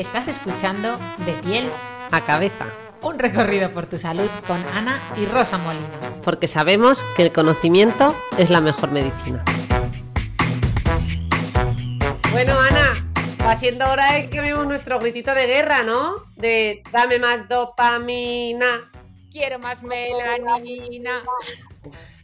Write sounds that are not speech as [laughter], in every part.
Estás escuchando De piel a cabeza. Un recorrido por tu salud con Ana y Rosa Molina. Porque sabemos que el conocimiento es la mejor medicina. Bueno, Ana, va siendo hora de que vemos nuestro gritito de guerra, ¿no? De dame más dopamina. Quiero más melanina.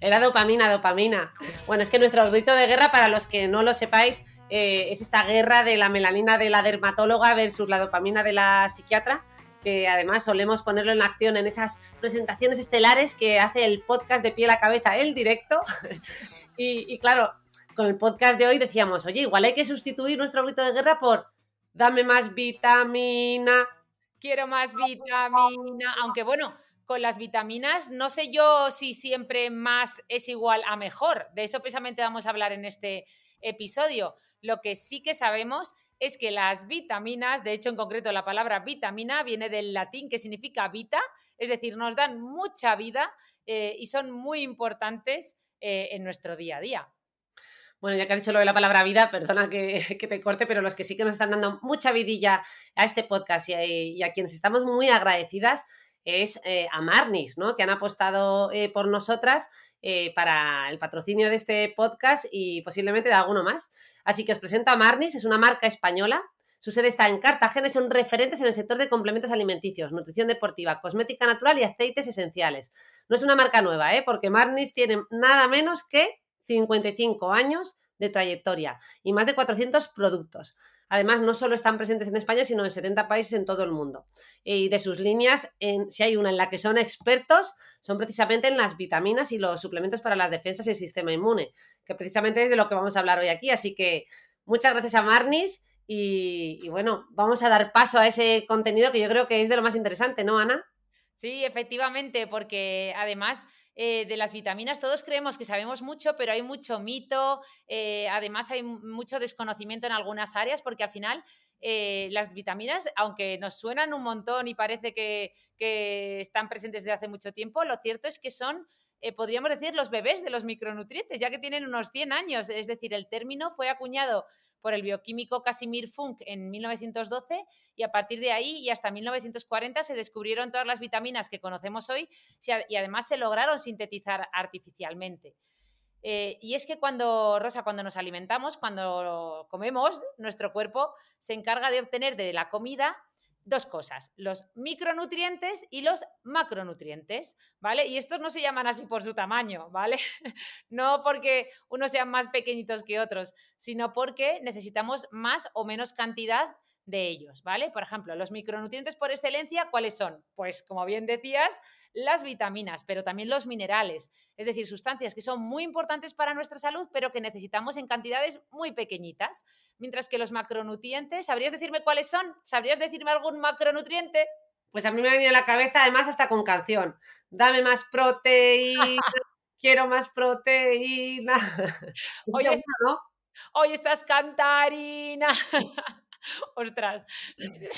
Era dopamina, dopamina. Bueno, es que nuestro grito de guerra, para los que no lo sepáis, eh, es esta guerra de la melanina de la dermatóloga versus la dopamina de la psiquiatra, que además solemos ponerlo en acción en esas presentaciones estelares que hace el podcast de piel a cabeza, el directo. [laughs] y, claro, con el podcast de hoy decíamos, oye, igual hay que sustituir nuestro grito de guerra por dame más vitamina. Quiero más vitamina, aunque bueno, con las vitaminas, no sé yo si siempre más es igual a mejor. De eso precisamente vamos a hablar en este episodio. Lo que sí que sabemos es que las vitaminas, de hecho en concreto la palabra vitamina viene del latín que significa vita, es decir, nos dan mucha vida eh, y son muy importantes eh, en nuestro día a día. Bueno, ya que has dicho lo de la palabra vida, perdona que, [laughs] te corte, pero los que sí que nos están dando mucha vidilla a este podcast y a, quienes estamos muy agradecidas es eh, a Marnis, ¿no? Que han apostado por nosotras eh, para el patrocinio de este podcast y posiblemente de alguno más. Así que os presento a Marnis, es una marca española. Su sede está en Cartagena y son referentes en el sector de complementos alimenticios, nutrición deportiva, cosmética natural y aceites esenciales. No es una marca nueva, ¿eh? porque Marnis tiene nada menos que 55 años de trayectoria y más de 400 productos. Además, no solo están presentes en España, sino en 70 países en todo el mundo. Y de sus líneas, en, si hay una en la que son expertos, son precisamente en las vitaminas y los suplementos para las defensas y el sistema inmune, que precisamente es de lo que vamos a hablar hoy aquí. Así que muchas gracias a Marnis y, y bueno, vamos a dar paso a ese contenido que yo creo que es de lo más interesante, ¿no, Ana? Sí, efectivamente, porque además eh, de las vitaminas, todos creemos que sabemos mucho, pero hay mucho mito, eh, además hay mucho desconocimiento en algunas áreas, porque al final eh, las vitaminas, aunque nos suenan un montón y parece que, que están presentes desde hace mucho tiempo, lo cierto es que son podríamos decir, los bebés de los micronutrientes, ya que tienen unos 100 años. Es decir, el término fue acuñado por el bioquímico Casimir Funk en 1912 y a partir de ahí y hasta 1940 se descubrieron todas las vitaminas que conocemos hoy y además se lograron sintetizar artificialmente. Eh, y es que cuando, Rosa, cuando nos alimentamos, cuando comemos, nuestro cuerpo se encarga de obtener de la comida dos cosas, los micronutrientes y los macronutrientes, ¿vale? Y estos no se llaman así por su tamaño, ¿vale? [laughs] no porque unos sean más pequeñitos que otros, sino porque necesitamos más o menos cantidad de ellos, ¿vale? Por ejemplo, los micronutrientes por excelencia, ¿cuáles son? Pues como bien decías, las vitaminas, pero también los minerales, es decir, sustancias que son muy importantes para nuestra salud, pero que necesitamos en cantidades muy pequeñitas. Mientras que los macronutrientes, ¿sabrías decirme cuáles son? ¿Sabrías decirme algún macronutriente? Pues a mí me ha venido a la cabeza, además, hasta con canción. Dame más proteína, [laughs] quiero más proteína. Hoy, [laughs] ¿no? hoy estás cantarina. [laughs] [laughs] Ostras.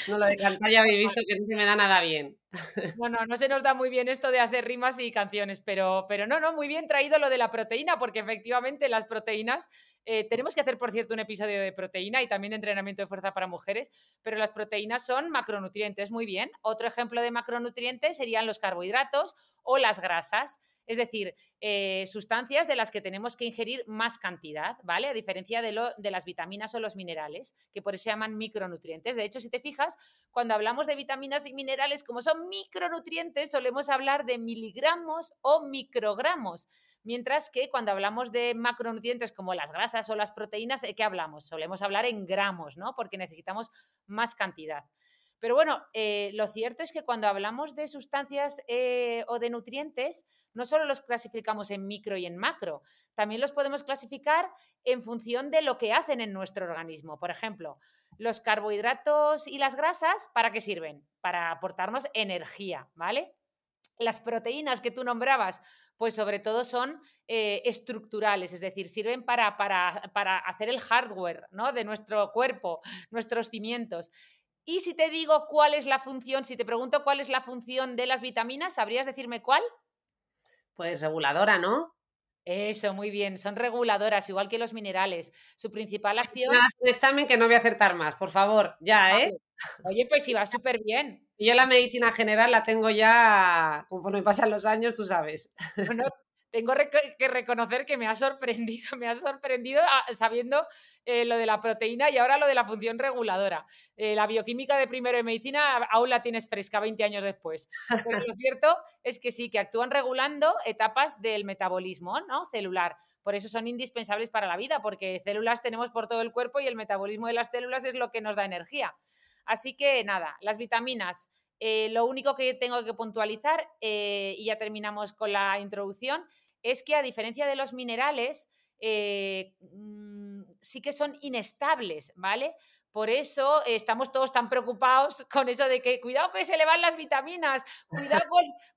No, lo de cantar ya habéis visto que no se me da nada bien. Bueno, no se nos da muy bien esto de hacer rimas y canciones, pero, pero no, no, muy bien traído lo de la proteína, porque efectivamente las proteínas, eh, tenemos que hacer, por cierto, un episodio de proteína y también de entrenamiento de fuerza para mujeres, pero las proteínas son macronutrientes, muy bien. Otro ejemplo de macronutrientes serían los carbohidratos o las grasas es decir, eh, sustancias de las que tenemos que ingerir más cantidad, ¿vale? A diferencia de, lo, de las vitaminas o los minerales, que por eso se llaman micronutrientes. De hecho, si te fijas, cuando hablamos de vitaminas y minerales, como son micronutrientes, solemos hablar de miligramos o microgramos. Mientras que cuando hablamos de macronutrientes como las grasas o las proteínas, ¿de qué hablamos? Solemos hablar en gramos, ¿no? Porque necesitamos más cantidad. Pero bueno, eh, lo cierto es que cuando hablamos de sustancias eh, o de nutrientes, no solo los clasificamos en micro y en macro, también los podemos clasificar en función de lo que hacen en nuestro organismo. Por ejemplo, los carbohidratos y las grasas, ¿para qué sirven? Para aportarnos energía, ¿vale? Las proteínas que tú nombrabas, pues sobre todo son eh, estructurales, es decir, sirven para, para, para, hacer el hardware ¿no? de nuestro cuerpo, nuestros cimientos. Y si te digo cuál es la función, si te pregunto cuál es la función de las vitaminas, ¿sabrías decirme cuál? Pues reguladora, ¿no? Eso, muy bien. Son reguladoras, igual que los minerales. Su principal acción. un examen que no voy a acertar más, por favor, ya, ¿eh? Oye, pues sí, va [laughs] súper bien. Y yo la medicina general la tengo ya, conforme pasan los años, tú sabes. Bueno, tengo que reconocer que me ha sorprendido, [laughs] me ha sorprendido ah, sabiendo eh, lo de la proteína y ahora lo de la función reguladora. Eh, la bioquímica de primero de medicina aún la tienes fresca 20 años después. Pero lo [laughs] cierto es que sí, que actúan regulando etapas del metabolismo ¿no? celular. Por eso son indispensables para la vida, porque células tenemos por todo el cuerpo y el metabolismo de las células es lo que nos da energía. Así que nada, las vitaminas eh, lo único que tengo que puntualizar, eh, y ya terminamos con la introducción, es que a diferencia de los minerales, eh, mm, sí que son inestables, ¿vale? Por eso estamos todos tan preocupados [laughs] con eso de que cuidado que se le van las vitaminas,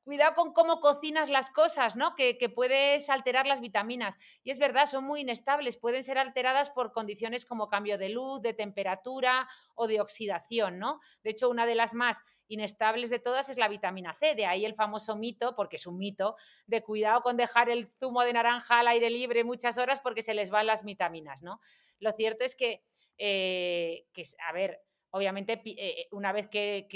cuidado con, cómo cocinas las cosas, ¿no? Que, que, puedes alterar las vitaminas. Y es verdad, son muy inestables, pueden ser alteradas por condiciones como cambio de luz, de temperatura o de oxidación, ¿no? De hecho, una de las más inestables de todas es la vitamina C, de ahí el famoso mito, porque es un mito, de cuidado con dejar el zumo de naranja al aire libre muchas horas porque se les van las vitaminas, ¿no? Lo cierto es que eh, que, a ver, obviamente eh, una vez que,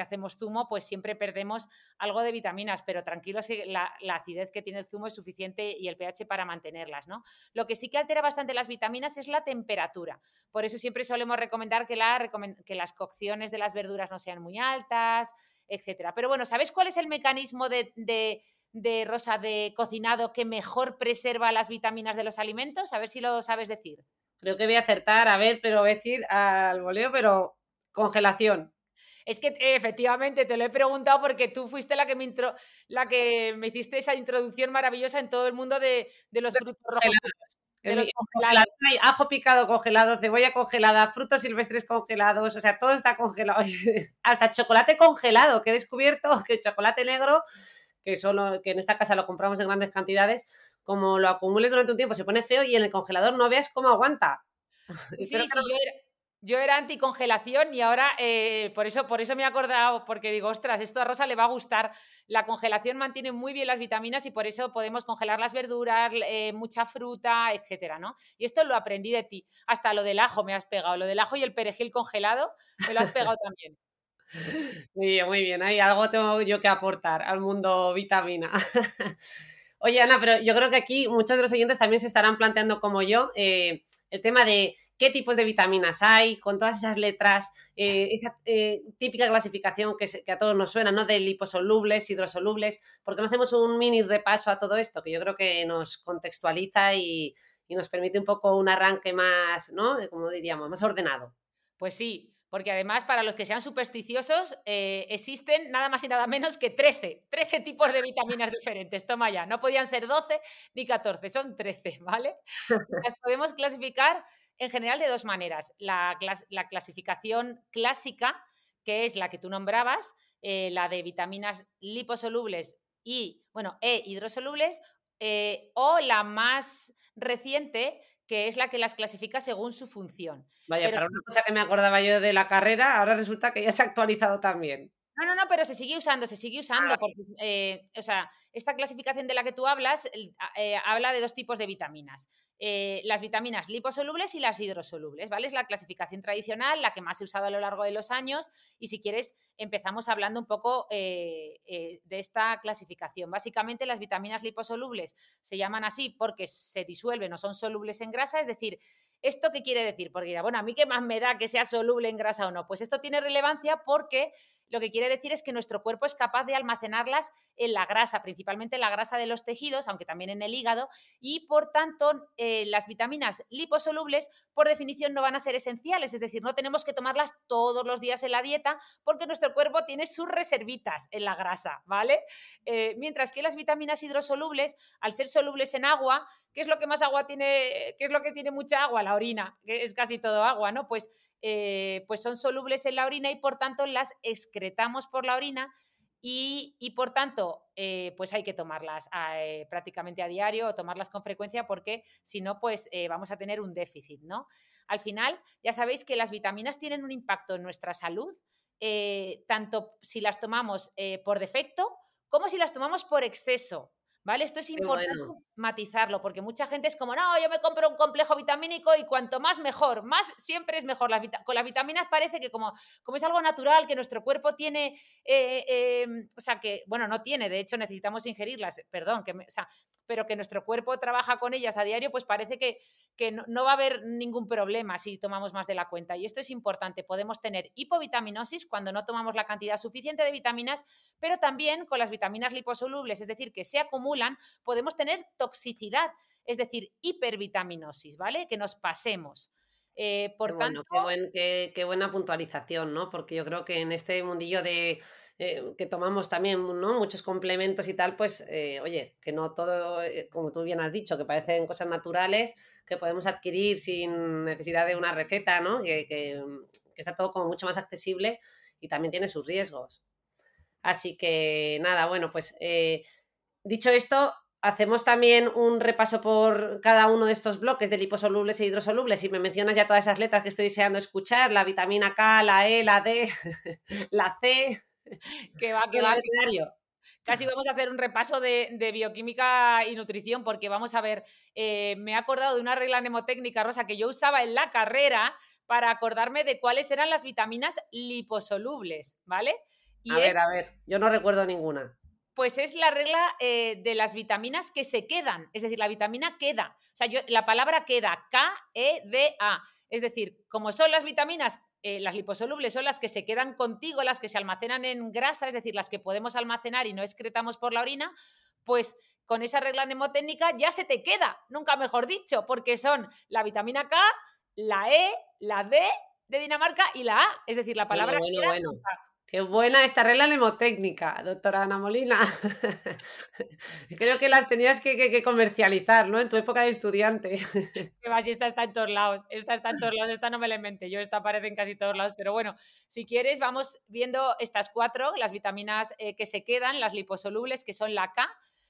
hacemos zumo, pues siempre perdemos algo de vitaminas, pero tranquilos que la, acidez que tiene el zumo es suficiente y el pH para mantenerlas, ¿no? Lo que sí que altera bastante las vitaminas es la temperatura. Por eso siempre solemos recomendar que, las cocciones de las verduras no sean muy altas, etcétera. Pero bueno, ¿sabes cuál es el mecanismo de, de Rosa de cocinado que mejor preserva las vitaminas de los alimentos? A ver si lo sabes decir. Creo que voy a acertar, a ver, pero voy a decir al voleo, pero congelación. Es que efectivamente te lo he preguntado porque tú fuiste la que me, la que me hiciste esa introducción maravillosa en todo el mundo de, los frutos rojos. De los congelados. Hay ajo picado congelado, cebolla congelada, frutos silvestres congelados, o sea, todo está congelado. [laughs] Hasta chocolate congelado, que he descubierto [laughs] que el chocolate negro, que solo, que en esta casa lo compramos en grandes cantidades, como lo acumules durante un tiempo, se pone feo y en el congelador no veas cómo aguanta. [laughs] Sí, sí, yo, era, anticongelación y ahora eh, por, eso, por eso me he acordado, porque digo, ostras, esto a Rosa le va a gustar. La congelación mantiene muy bien las vitaminas y por eso podemos congelar las verduras, eh, mucha fruta, etcétera, ¿no? Y esto lo aprendí de ti. Hasta lo del ajo me has pegado, lo del ajo y el perejil congelado me lo has pegado [laughs] también. Muy bien, muy bien. Hay algo tengo yo que aportar al mundo vitamina. [laughs] Oye, Ana, pero yo creo que aquí muchos de los oyentes también se estarán planteando como yo eh, el tema de qué tipos de vitaminas hay, con todas esas letras, eh, esa eh, típica clasificación que, a todos nos suena, ¿no? De liposolubles, hidrosolubles, porque no hacemos un mini repaso a todo esto, que yo creo que nos contextualiza y, y nos permite un poco un arranque más, ¿no? Como diríamos, más ordenado. Pues sí, porque además para los que sean supersticiosos eh, existen nada más y nada menos que 13, 13 tipos de vitaminas diferentes. Toma ya, no podían ser 12 ni 14, son 13, ¿vale? [laughs] Las podemos clasificar en general de dos maneras. La, clasificación clásica, que es la que tú nombrabas, eh, la de vitaminas liposolubles y, bueno, e hidrosolubles, eh, o la más reciente, que es la que las clasifica según su función. Vaya, para una cosa que me acordaba yo de la carrera, ahora resulta que ya se ha actualizado también. No, no, no, pero se sigue usando, se sigue usando. Ah. Porque, eh, o sea, esta clasificación de la que tú hablas eh, habla de dos tipos de vitaminas. Eh, las vitaminas liposolubles y las hidrosolubles, ¿vale? Es la clasificación tradicional, la que más he usado a lo largo de los años. Y si quieres, empezamos hablando un poco de esta clasificación. Básicamente, las vitaminas liposolubles se llaman así porque se disuelven o son solubles en grasa, es decir, ¿Esto qué quiere decir? Porque bueno, a mí qué más me da que sea soluble en grasa o no. Pues esto tiene relevancia porque lo que quiere decir es que nuestro cuerpo es capaz de almacenarlas en la grasa, principalmente en la grasa de los tejidos, aunque también en el hígado, y por tanto eh, las vitaminas liposolubles por definición no van a ser esenciales, es decir, no tenemos que tomarlas todos los días en la dieta porque nuestro cuerpo tiene sus reservitas en la grasa, ¿vale? Eh, mientras que las vitaminas hidrosolubles, al ser solubles en agua, ¿qué es lo que más agua tiene? ¿Qué es lo que tiene mucha agua? La orina, que es casi todo agua, ¿no? Pues eh, pues son solubles en la orina y por tanto las excretamos por la orina y, por tanto, eh, pues hay que tomarlas eh, prácticamente a diario o tomarlas con frecuencia porque si no, pues vamos a tener un déficit, ¿no? Al final, ya sabéis que las vitaminas tienen un impacto en nuestra salud, tanto si las tomamos por defecto como si las tomamos por exceso. ¿Vale? Esto es importante matizarlo, porque mucha gente es como, no, yo me compro un complejo vitamínico y cuanto más mejor, más siempre es mejor. con las vitaminas parece que como, como es algo natural, que nuestro cuerpo tiene, eh, em, o sea, que, bueno, no tiene, de hecho necesitamos ingerirlas, perdón, que o sea, pero que nuestro cuerpo trabaja con ellas a diario, pues parece que, que no, va a haber ningún problema si tomamos más de la cuenta. Y esto es importante, podemos tener hipovitaminosis cuando no tomamos la cantidad suficiente de vitaminas, pero también con las vitaminas liposolubles, es decir, que se acumulan, podemos tener toxicidad, es decir, hipervitaminosis, ¿vale? Que nos pasemos. Eh, por tanto. qué, buena puntualización, ¿no? Porque yo creo que en este mundillo de. Eh, que tomamos también ¿no? muchos complementos y tal, pues eh, oye, que no todo, como tú bien has dicho, que parecen cosas naturales que podemos adquirir sin necesidad de una receta, ¿no? Que, que está todo como mucho más accesible y también tiene sus riesgos. Así que nada, bueno, pues dicho esto, hacemos también un repaso por cada uno de estos bloques de liposolubles e hidrosolubles y me mencionas ya todas esas letras que estoy deseando escuchar, la vitamina K, la E, la D, [laughs] la C. [laughs] Que va, [laughs] que va. Casi vamos a hacer un repaso de, bioquímica y nutrición porque vamos a ver, eh, me he acordado de una regla mnemotécnica, Rosa, que yo usaba en la carrera para acordarme de cuáles eran las vitaminas liposolubles, ¿vale? a ver, a ver, yo no recuerdo ninguna. Pues es la regla eh, de las vitaminas que se quedan, es decir, la vitamina queda. O sea, yo, la palabra queda, K-E-D-A. Es decir, como son las vitaminas, eh, las liposolubles son las que se quedan contigo, las que se almacenan en grasa, es decir, las que podemos almacenar y no excretamos por la orina, pues con esa regla mnemotécnica ya se te queda, nunca mejor dicho, porque son la vitamina K, la E, la D de Dinamarca y la A. Es decir, la palabra bueno, bueno, Qué buena esta regla mnemotécnica, doctora Ana Molina. [laughs] Creo que las tenías que, comercializar, ¿no? En tu época de estudiante. Que va, si esta está en todos lados, esta está en todos lados, esta no me la inventé yo, esta aparece en casi todos lados, pero bueno, si quieres vamos viendo estas cuatro, las vitaminas eh, que se quedan, las liposolubles, que son la K.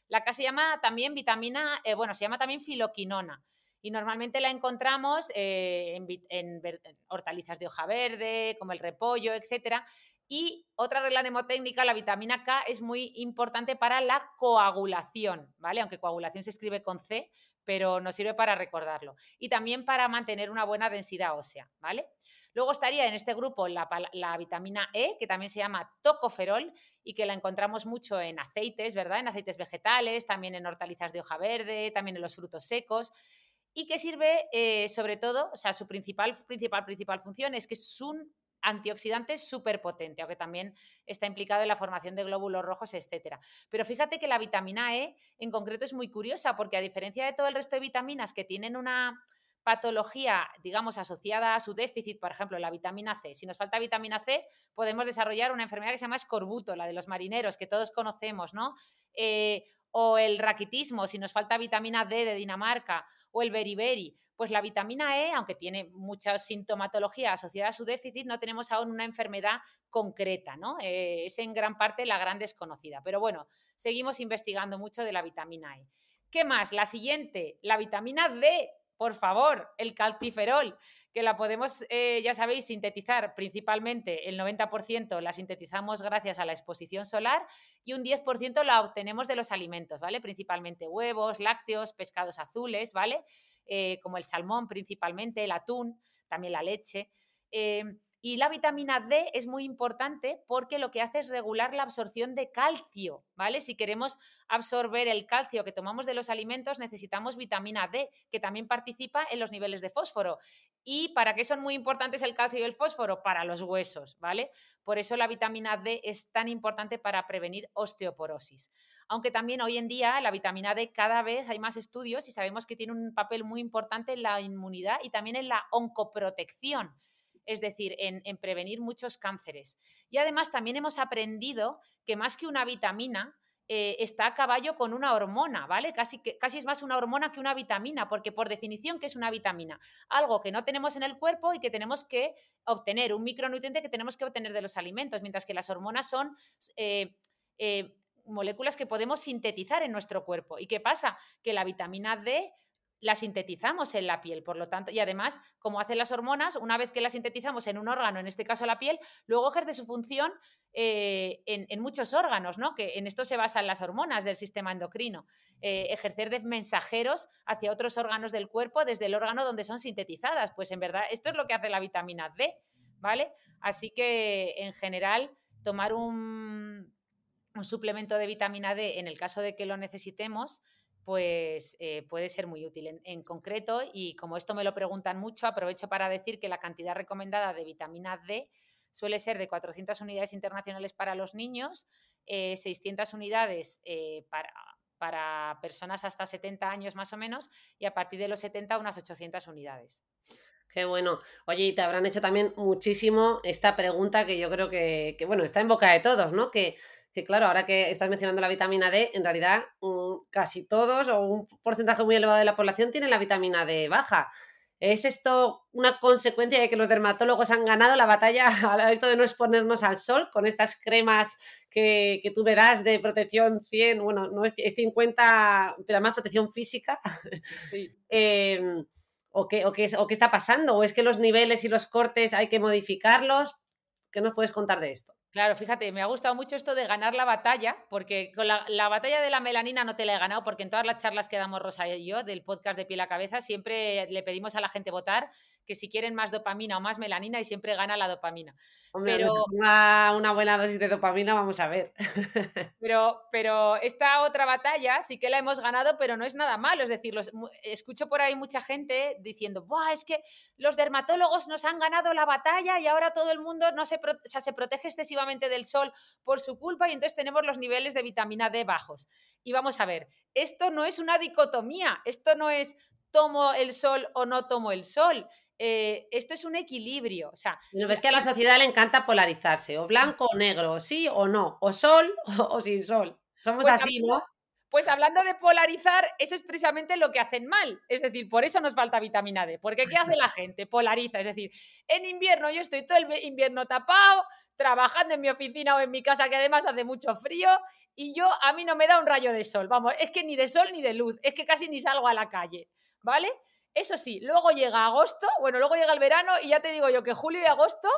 La K se llama también vitamina, eh, bueno, se llama también filoquinona y normalmente la encontramos eh, en, hortalizas de hoja verde, como el repollo, etcétera. Y otra regla mnemotécnica, la vitamina K es muy importante para la coagulación, ¿vale? Aunque coagulación se escribe con C, pero nos sirve para recordarlo. Y también para mantener una buena densidad ósea, ¿vale? Luego estaría en este grupo la, la, vitamina E, que también se llama tocoferol y que la encontramos mucho en aceites, ¿verdad? En aceites vegetales, también en hortalizas de hoja verde, también en los frutos secos y que sirve eh, sobre todo, o sea, su principal, principal, principal función es que es un antioxidante súper potente, aunque también está implicado en la formación de glóbulos rojos, etc. Pero fíjate que la vitamina E en concreto es muy curiosa porque a diferencia de todo el resto de vitaminas que tienen una patología, digamos, asociada a su déficit, por ejemplo, la vitamina C. Si nos falta vitamina C, podemos desarrollar una enfermedad que se llama escorbuto, la de los marineros, que todos conocemos, ¿no? Eh, o el raquitismo, si nos falta vitamina D de Dinamarca, o el beriberi. Pues la vitamina E, aunque tiene mucha sintomatología asociada a su déficit, no tenemos aún una enfermedad concreta, ¿no? Eh, es en gran parte la gran desconocida. Pero bueno, seguimos investigando mucho de la vitamina E. ¿Qué más? La siguiente, la vitamina D por favor, el calciferol, que la podemos, eh, ya sabéis, sintetizar principalmente, el 90% la sintetizamos gracias a la exposición solar y un 10% la obtenemos de los alimentos, ¿vale? Principalmente huevos, lácteos, pescados azules, ¿vale? Eh, como el salmón principalmente, el atún, también la leche. Eh, y la vitamina D es muy importante porque lo que hace es regular la absorción de calcio, ¿vale? Si queremos absorber el calcio que tomamos de los alimentos, necesitamos vitamina D, que también participa en los niveles de fósforo. ¿Y para qué son muy importantes el calcio y el fósforo? Para los huesos, ¿vale? Por eso la vitamina D es tan importante para prevenir osteoporosis. Aunque también hoy en día la vitamina D cada vez hay más estudios y sabemos que tiene un papel muy importante en la inmunidad y también en la oncoprotección es decir, en, prevenir muchos cánceres. Y además también hemos aprendido que más que una vitamina, eh, está a caballo con una hormona, ¿vale? Casi, casi es más una hormona que una vitamina, porque por definición, ¿qué es una vitamina? Algo que no tenemos en el cuerpo y que tenemos que obtener, un micronutriente que tenemos que obtener de los alimentos, mientras que las hormonas son eh, eh, moléculas que podemos sintetizar en nuestro cuerpo. ¿Y qué pasa? Que la vitamina D la sintetizamos en la piel, por lo tanto, y además, como hacen las hormonas, una vez que la sintetizamos en un órgano, en este caso la piel, luego ejerce su función eh, en, muchos órganos, ¿no? Que en esto se basan las hormonas del sistema endocrino, eh, ejercer de mensajeros hacia otros órganos del cuerpo desde el órgano donde son sintetizadas. Pues en verdad, esto es lo que hace la vitamina D, ¿vale? Así que en general, tomar un, un suplemento de vitamina D en el caso de que lo necesitemos, pues eh, puede ser muy útil. En, concreto, y como esto me lo preguntan mucho, aprovecho para decir que la cantidad recomendada de vitamina D suele ser de 400 unidades internacionales para los niños, 600 eh, unidades eh, para, para personas hasta 70 años más o menos, y a partir de los 70 unas 800 unidades. Qué bueno. Oye, y te habrán hecho también muchísimo esta pregunta que yo creo que, que bueno, está en boca de todos, ¿no? Que que claro, ahora que estás mencionando la vitamina D, en realidad mm, casi todos o un porcentaje muy elevado de la población tiene la vitamina D baja. ¿Es esto una consecuencia de que los dermatólogos han ganado la batalla [laughs] a esto de no exponernos al sol con estas cremas que, tú verás de protección 100, bueno, no es 50, pero además protección física? [laughs] Em, ¿o, qué, o, qué, ¿O qué está pasando? ¿O es que los niveles y los cortes hay que modificarlos? ¿Qué nos puedes contar de esto? Claro, fíjate, me ha gustado mucho esto de ganar la batalla, porque con la, batalla de la melanina no te la he ganado, porque en todas las charlas que damos Rosa y yo del podcast de piel a cabeza, siempre le pedimos a la gente votar que si quieren más dopamina o más melanina y siempre gana la dopamina. pero una, una, buena dosis de dopamina, vamos a ver. [laughs] pero, pero esta otra batalla sí que la hemos ganado, pero no es nada malo. Es decir, escucho por ahí mucha gente diciendo, Buah, es que los dermatólogos nos han ganado la batalla y ahora todo el mundo no se, se protege excesivamente del sol por su culpa y entonces tenemos los niveles de vitamina D bajos. Y vamos a ver, esto no es una dicotomía, esto no es tomo el sol o no tomo el sol. Eh, esto es un equilibrio. O sea, es que a la sociedad le encanta polarizarse, o blanco o negro, sí o no, o sol [laughs] o, sin sol. Somos pues así, ¿no? Pues hablando de polarizar, eso es precisamente lo que hacen mal. Es decir, por eso nos falta vitamina D. Porque ¿qué hace la [laughs] gente? Polariza. Es decir, en invierno yo estoy todo el invierno tapado, trabajando en mi oficina o en mi casa, que además hace mucho frío, y yo a mí no me da un rayo de sol. Vamos, es que ni de sol ni de luz, es que casi ni salgo a la calle. ¿Vale? Eso sí, luego llega agosto, bueno, luego llega el verano y ya te digo yo que julio y agosto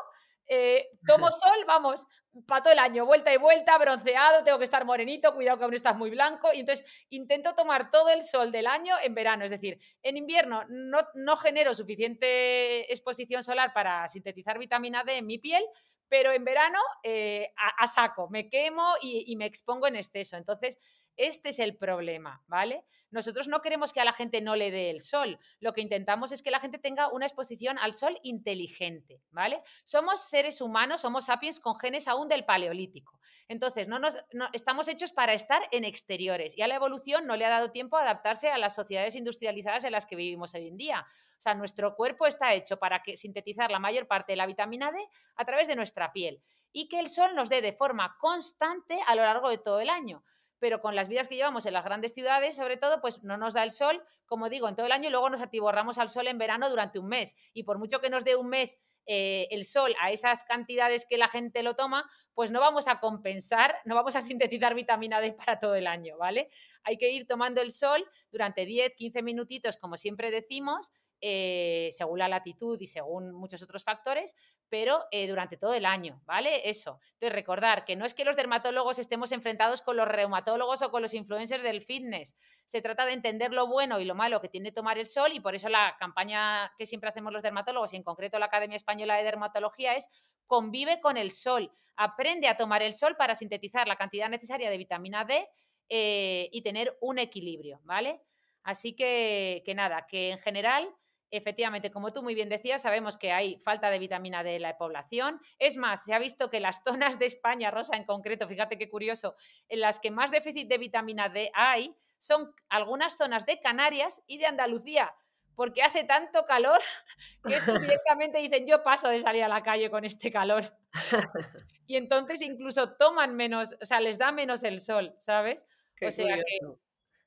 eh, tomo [laughs] sol, vamos, para todo el año, vuelta y vuelta, bronceado, tengo que estar morenito, cuidado que aún estás muy blanco, y entonces intento tomar todo el sol del año en verano, es decir, en invierno no, no genero suficiente exposición solar para sintetizar vitamina D en mi piel, pero en verano eh, a, saco, me quemo y, y me expongo en exceso. Entonces, este es el problema, ¿vale? Nosotros no queremos que a la gente no le dé el sol. Lo que intentamos es que la gente tenga una exposición al sol inteligente, ¿vale? Somos seres humanos, somos sapiens con genes aún del paleolítico. Entonces, no nos, estamos hechos para estar en exteriores y a la evolución no le ha dado tiempo a adaptarse a las sociedades industrializadas en las que vivimos hoy en día. O sea, nuestro cuerpo está hecho para sintetizar la mayor parte de la vitamina D a través de nuestra piel y que el sol nos dé de forma constante a lo largo de todo el año pero con las vidas que llevamos en las grandes ciudades, sobre todo, pues no nos da el sol, como digo, en todo el año y luego nos atiborramos al sol en verano durante un mes. Y por mucho que nos dé un mes eh, el sol a esas cantidades que la gente lo toma, pues no vamos a compensar, no vamos a sintetizar vitamina D para todo el año, ¿vale? Hay que ir tomando el sol durante 10, 15 minutitos, como siempre decimos, eh, según la latitud y según muchos otros factores, pero eh, durante todo el año, ¿vale? Eso. Entonces, recordar que no es que los dermatólogos estemos enfrentados con los reumatólogos o con los influencers del fitness. Se trata de entender lo bueno y lo malo que tiene tomar el sol y por eso la campaña que siempre hacemos los dermatólogos y en concreto la Academia Española de Dermatología es convive con el sol, aprende a tomar el sol para sintetizar la cantidad necesaria de vitamina D eh, y tener un equilibrio, ¿vale? Así que, que nada, que en general efectivamente, como tú muy bien decías, sabemos que hay falta de vitamina D en la población. Es más, se ha visto que las [laughs] zonas de España, Rosa en concreto, fíjate qué curioso, en las que más déficit de vitamina D hay son algunas zonas de Canarias y de Andalucía, porque hace tanto calor [laughs] que estos directamente dicen yo paso de salir a la calle con este calor. [laughs] y entonces incluso toman menos, o sea, les da menos el sol, ¿sabes? o sea que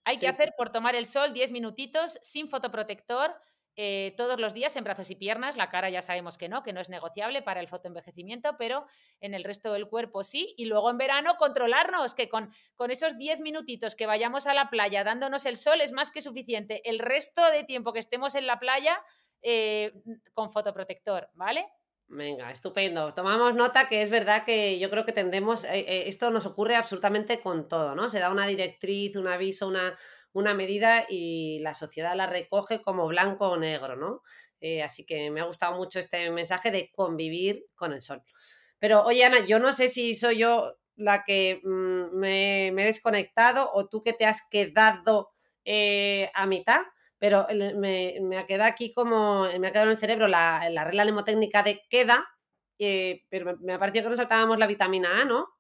hay que hacer por tomar el sol 10 minutitos sin fotoprotector, eh, todos los días en brazos y piernas, la cara ya sabemos que no, que no es negociable para el fotoenvejecimiento, pero en el resto del cuerpo sí. Y luego en verano controlarnos, que con, con esos 10 minutitos que vayamos a la playa dándonos el sol es más que suficiente. El resto de tiempo que estemos en la playa eh, con fotoprotector, ¿vale? Venga, estupendo. Tomamos nota que es verdad que yo creo que tendemos, eh, esto nos ocurre absolutamente con todo, ¿no? Se da una directriz, un aviso, una, una medida y la sociedad la recoge como blanco o negro, ¿no? Eh, así que me ha gustado mucho este mensaje de convivir con el sol. Pero oye, Ana, yo no sé si soy yo la que mm, me, he desconectado o tú que te has quedado eh, a mitad, pero me, ha quedado aquí como, me ha quedado en el cerebro la, regla mnemotécnica de queda, eh, pero me ha parecido que nos saltábamos la vitamina A, ¿no?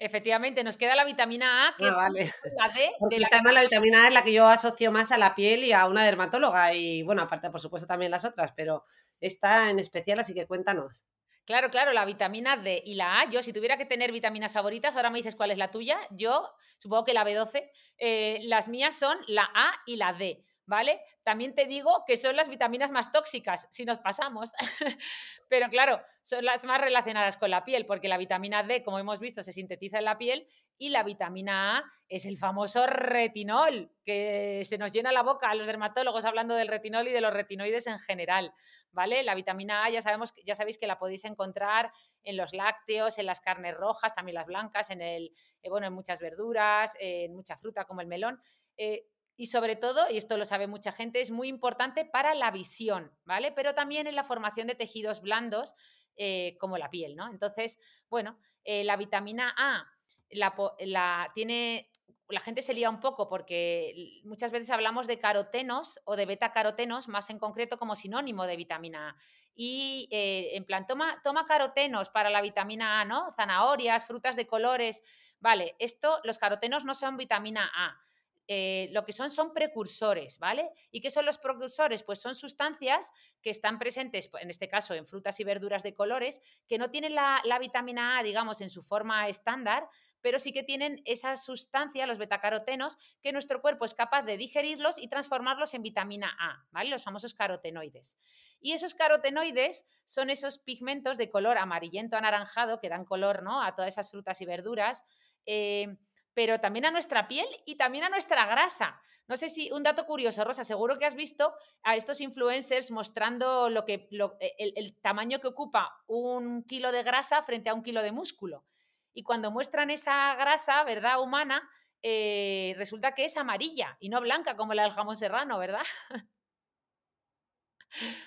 Efectivamente, nos queda la vitamina A, que ah, es la D. De la... la vitamina A es la que yo asocio más a la piel y a una dermatóloga. Y bueno, aparte, por supuesto, también las otras, pero esta en especial, así que cuéntanos. Claro, claro, la vitamina D y la A. Yo, si tuviera que tener vitaminas favoritas, ahora me dices cuál es la tuya. Yo, supongo que la B12. Eh, las mías son la A y la D. ¿vale? También te digo que son las vitaminas más tóxicas, si nos pasamos. [laughs] Pero claro, son las más relacionadas con la piel, porque la vitamina D, como hemos visto, se sintetiza en la piel y la vitamina A es el famoso retinol, que se nos llena la boca a los dermatólogos hablando del retinol y de los retinoides en general, ¿vale? La vitamina A ya sabemos, ya sabéis que la podéis encontrar en los lácteos, en las carnes rojas, también las blancas, en el, eh, bueno, en muchas verduras, en mucha fruta como el melón. Eh, y sobre todo, y esto lo sabe mucha gente, es muy importante para la visión, ¿vale? Pero también en la formación de tejidos blandos eh, como la piel, ¿no? Entonces, bueno, eh, la vitamina A la, tiene, la gente se lía un poco porque muchas veces hablamos de carotenos o de beta-carotenos, más en concreto como sinónimo de vitamina A. Y eh, en plan, toma, toma carotenos para la vitamina A, ¿no? Zanahorias, frutas de colores. Vale, esto, los carotenos no son vitamina A eh, lo que son son precursores, ¿vale? ¿Y qué son los precursores? Pues son sustancias que están presentes, en este caso, en frutas y verduras de colores, que no tienen la, vitamina A, digamos, en su forma estándar, pero sí que tienen esa sustancia, los betacarotenos, que nuestro cuerpo es capaz de digerirlos y transformarlos en vitamina A, ¿vale? Los famosos carotenoides. Y esos carotenoides son esos pigmentos de color amarillento anaranjado que dan color ¿no? a todas esas frutas y verduras. Eh, pero también a nuestra piel y también a nuestra grasa. No sé si un dato curioso, Rosa, seguro que has visto a estos influencers mostrando lo que, e, el, tamaño que ocupa un kilo de grasa frente a un kilo de músculo. Y cuando muestran esa grasa, ¿verdad? Humana, eh, resulta que es amarilla y no blanca como la del jamón serrano, ¿verdad? [laughs]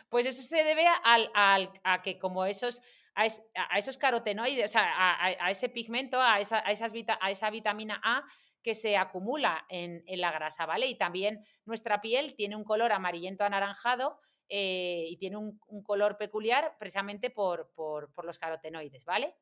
pues eso se debe a que como esos a, esos carotenoides, a, ese pigmento, a esa, a esa vitamina A que se acumula en, la grasa, ¿vale? Y también nuestra piel tiene un color amarillento anaranjado eh, y tiene un, color peculiar precisamente por, por, por los carotenoides, ¿vale?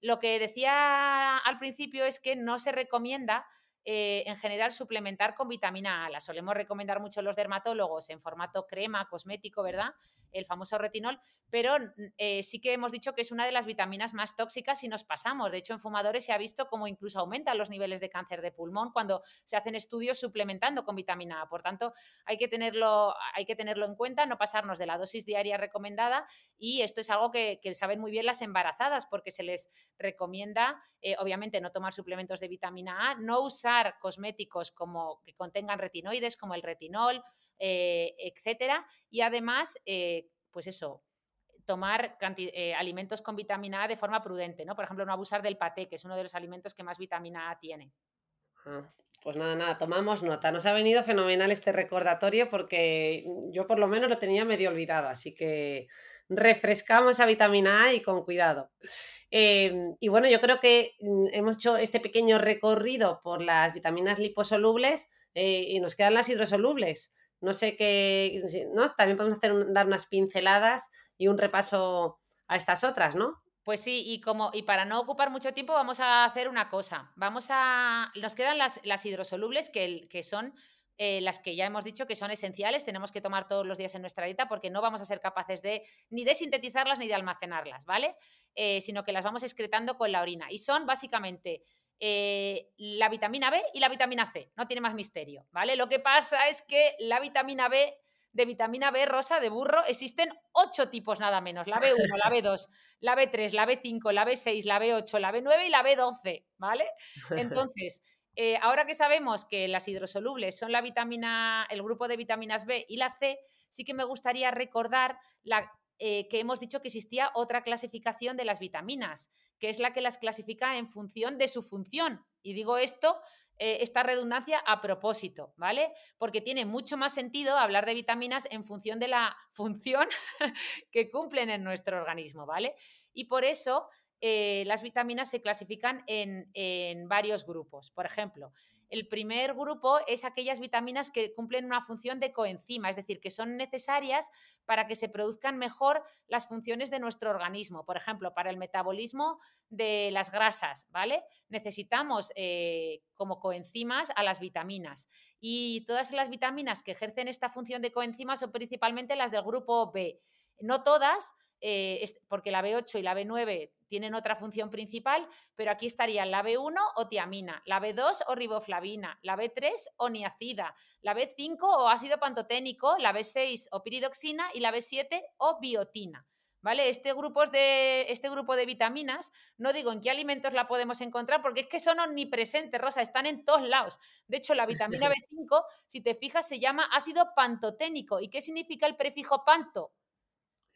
Lo que decía al principio es que no se recomienda eh, en general suplementar con vitamina A. La solemos recomendar mucho los dermatólogos en formato crema, cosmético, ¿verdad? El famoso retinol, pero eh, sí que hemos dicho que es una de las vitaminas más tóxicas si nos pasamos. De hecho, en fumadores se ha visto cómo incluso aumentan los niveles de cáncer de pulmón cuando se hacen estudios suplementando con vitamina A. Por tanto, hay que tenerlo, hay que tenerlo en cuenta, no pasarnos de la dosis diaria recomendada y esto es algo que, saben muy bien las embarazadas porque se les recomienda, eh, obviamente, no tomar suplementos de vitamina A, no usar cosméticos como que contengan retinoides, como el retinol, eh, etcétera, y además, eh, pues eso, tomar eh, alimentos con vitamina A de forma prudente, ¿no? Por ejemplo, no abusar del paté, que es uno de los alimentos que más vitamina A tiene. Ah, pues nada, nada, tomamos nota. Nos ha venido fenomenal este recordatorio porque yo por lo menos lo tenía medio olvidado, así que refrescamos esa vitamina A y con cuidado. Em, y bueno, yo creo que mm, hemos hecho este pequeño recorrido por las vitaminas liposolubles eh, y nos quedan las hidrosolubles. No sé qué, ¿no? También podemos hacer dar unas pinceladas y un repaso a estas otras, ¿no? Pues sí, y como y para no ocupar mucho tiempo vamos a hacer una cosa. Vamos a nos quedan las, las hidrosolubles que, que son eh, las que ya hemos dicho que son esenciales, tenemos que tomar todos los días en nuestra dieta porque no vamos a ser capaces de ni de sintetizarlas ni de almacenarlas, ¿vale? Eh, sino que las vamos excretando con la orina. Y son básicamente eh, la vitamina B y la vitamina C, no tiene más misterio, ¿vale? Lo que pasa es que la vitamina B de vitamina B rosa de burro existen ocho tipos nada menos. La B1, la B2, la B3, la B5, la B6, la B8, la B9 y la B12, ¿vale? [laughs] Entonces, eh, ahora que sabemos que las hidrosolubles son la vitamina, el grupo de vitaminas B y la C, sí que me gustaría recordar eh, que hemos dicho que existía otra clasificación de las vitaminas, que es la que las clasifica en función de su función. Y digo esto eh, esta redundancia a propósito, ¿vale? Porque tiene mucho más sentido hablar de vitaminas en función de la [laughs] función que cumplen en nuestro organismo, ¿vale? Y por eso eh, las vitaminas se clasifican en, varios grupos. Por ejemplo, el primer grupo es aquellas vitaminas que cumplen una función de coenzima, es decir, que son necesarias para que se produzcan mejor las funciones de nuestro organismo. Por ejemplo, para el metabolismo de las grasas, ¿vale? Necesitamos eh, como coenzimas a las vitaminas. Y todas las vitaminas que ejercen esta función de coenzima son principalmente las del grupo B. No todas, eh, porque la B8 y la B9 tienen otra función principal, pero aquí estarían la B1 o tiamina, la B2 o riboflavina, la B3 o niacida, la B5 o ácido pantoténico, la B6 o piridoxina y la B7 o biotina. ¿Vale? Este grupo, de, este grupo de vitaminas, no digo en qué alimentos la podemos encontrar, porque es que son omnipresentes, Rosa, están en todos lados. De hecho, la vitamina [laughs] B5, si te fijas, se llama ácido pantoténico. ¿Y qué significa el prefijo panto?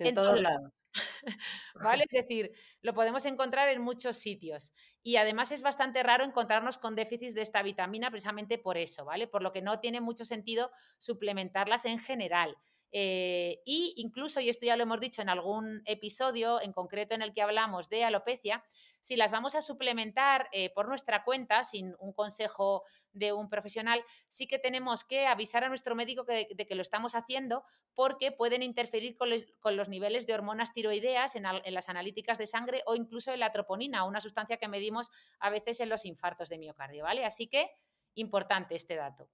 En, todos lados. [laughs] ¿Vale? Es decir, lo podemos encontrar en muchos sitios. Y además es bastante raro encontrarnos con déficits de esta vitamina precisamente por eso, ¿vale? Por lo que no tiene mucho sentido suplementarlas en general. Eh, y incluso, y esto ya lo hemos dicho en algún episodio, en concreto en el que hablamos de alopecia, si las vamos a suplementar eh, por nuestra cuenta, sin un consejo de un profesional, sí que tenemos que avisar a nuestro médico de que lo estamos haciendo porque pueden interferir con los, niveles de hormonas tiroideas en, en, las analíticas de sangre o incluso en la troponina, una sustancia que medimos a veces en los infartos de miocardio, ¿vale? Así que importante este dato.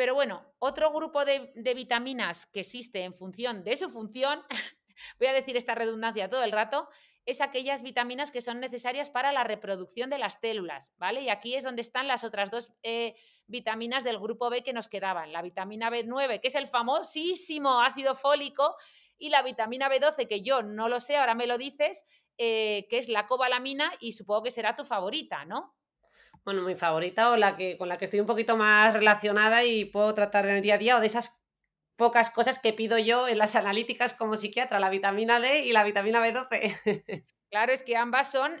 Pero bueno, otro grupo de, vitaminas que existe en función de su función, [laughs] voy a decir esta redundancia todo el rato, es aquellas vitaminas que son necesarias para la reproducción de las células, ¿vale? Y aquí es donde están las otras dos eh, vitaminas del grupo B que nos quedaban, la vitamina B9, que es el famosísimo ácido fólico, y la vitamina B12, que yo no lo sé, ahora me lo dices, eh, que es la cobalamina y supongo que será tu favorita, ¿no? Bueno, mi favorita o la que con la que estoy un poquito más relacionada y puedo tratar en el día a día o de esas pocas cosas que pido yo en las analíticas como psiquiatra, la vitamina D y la vitamina B12. [laughs] Claro, es que ambas son...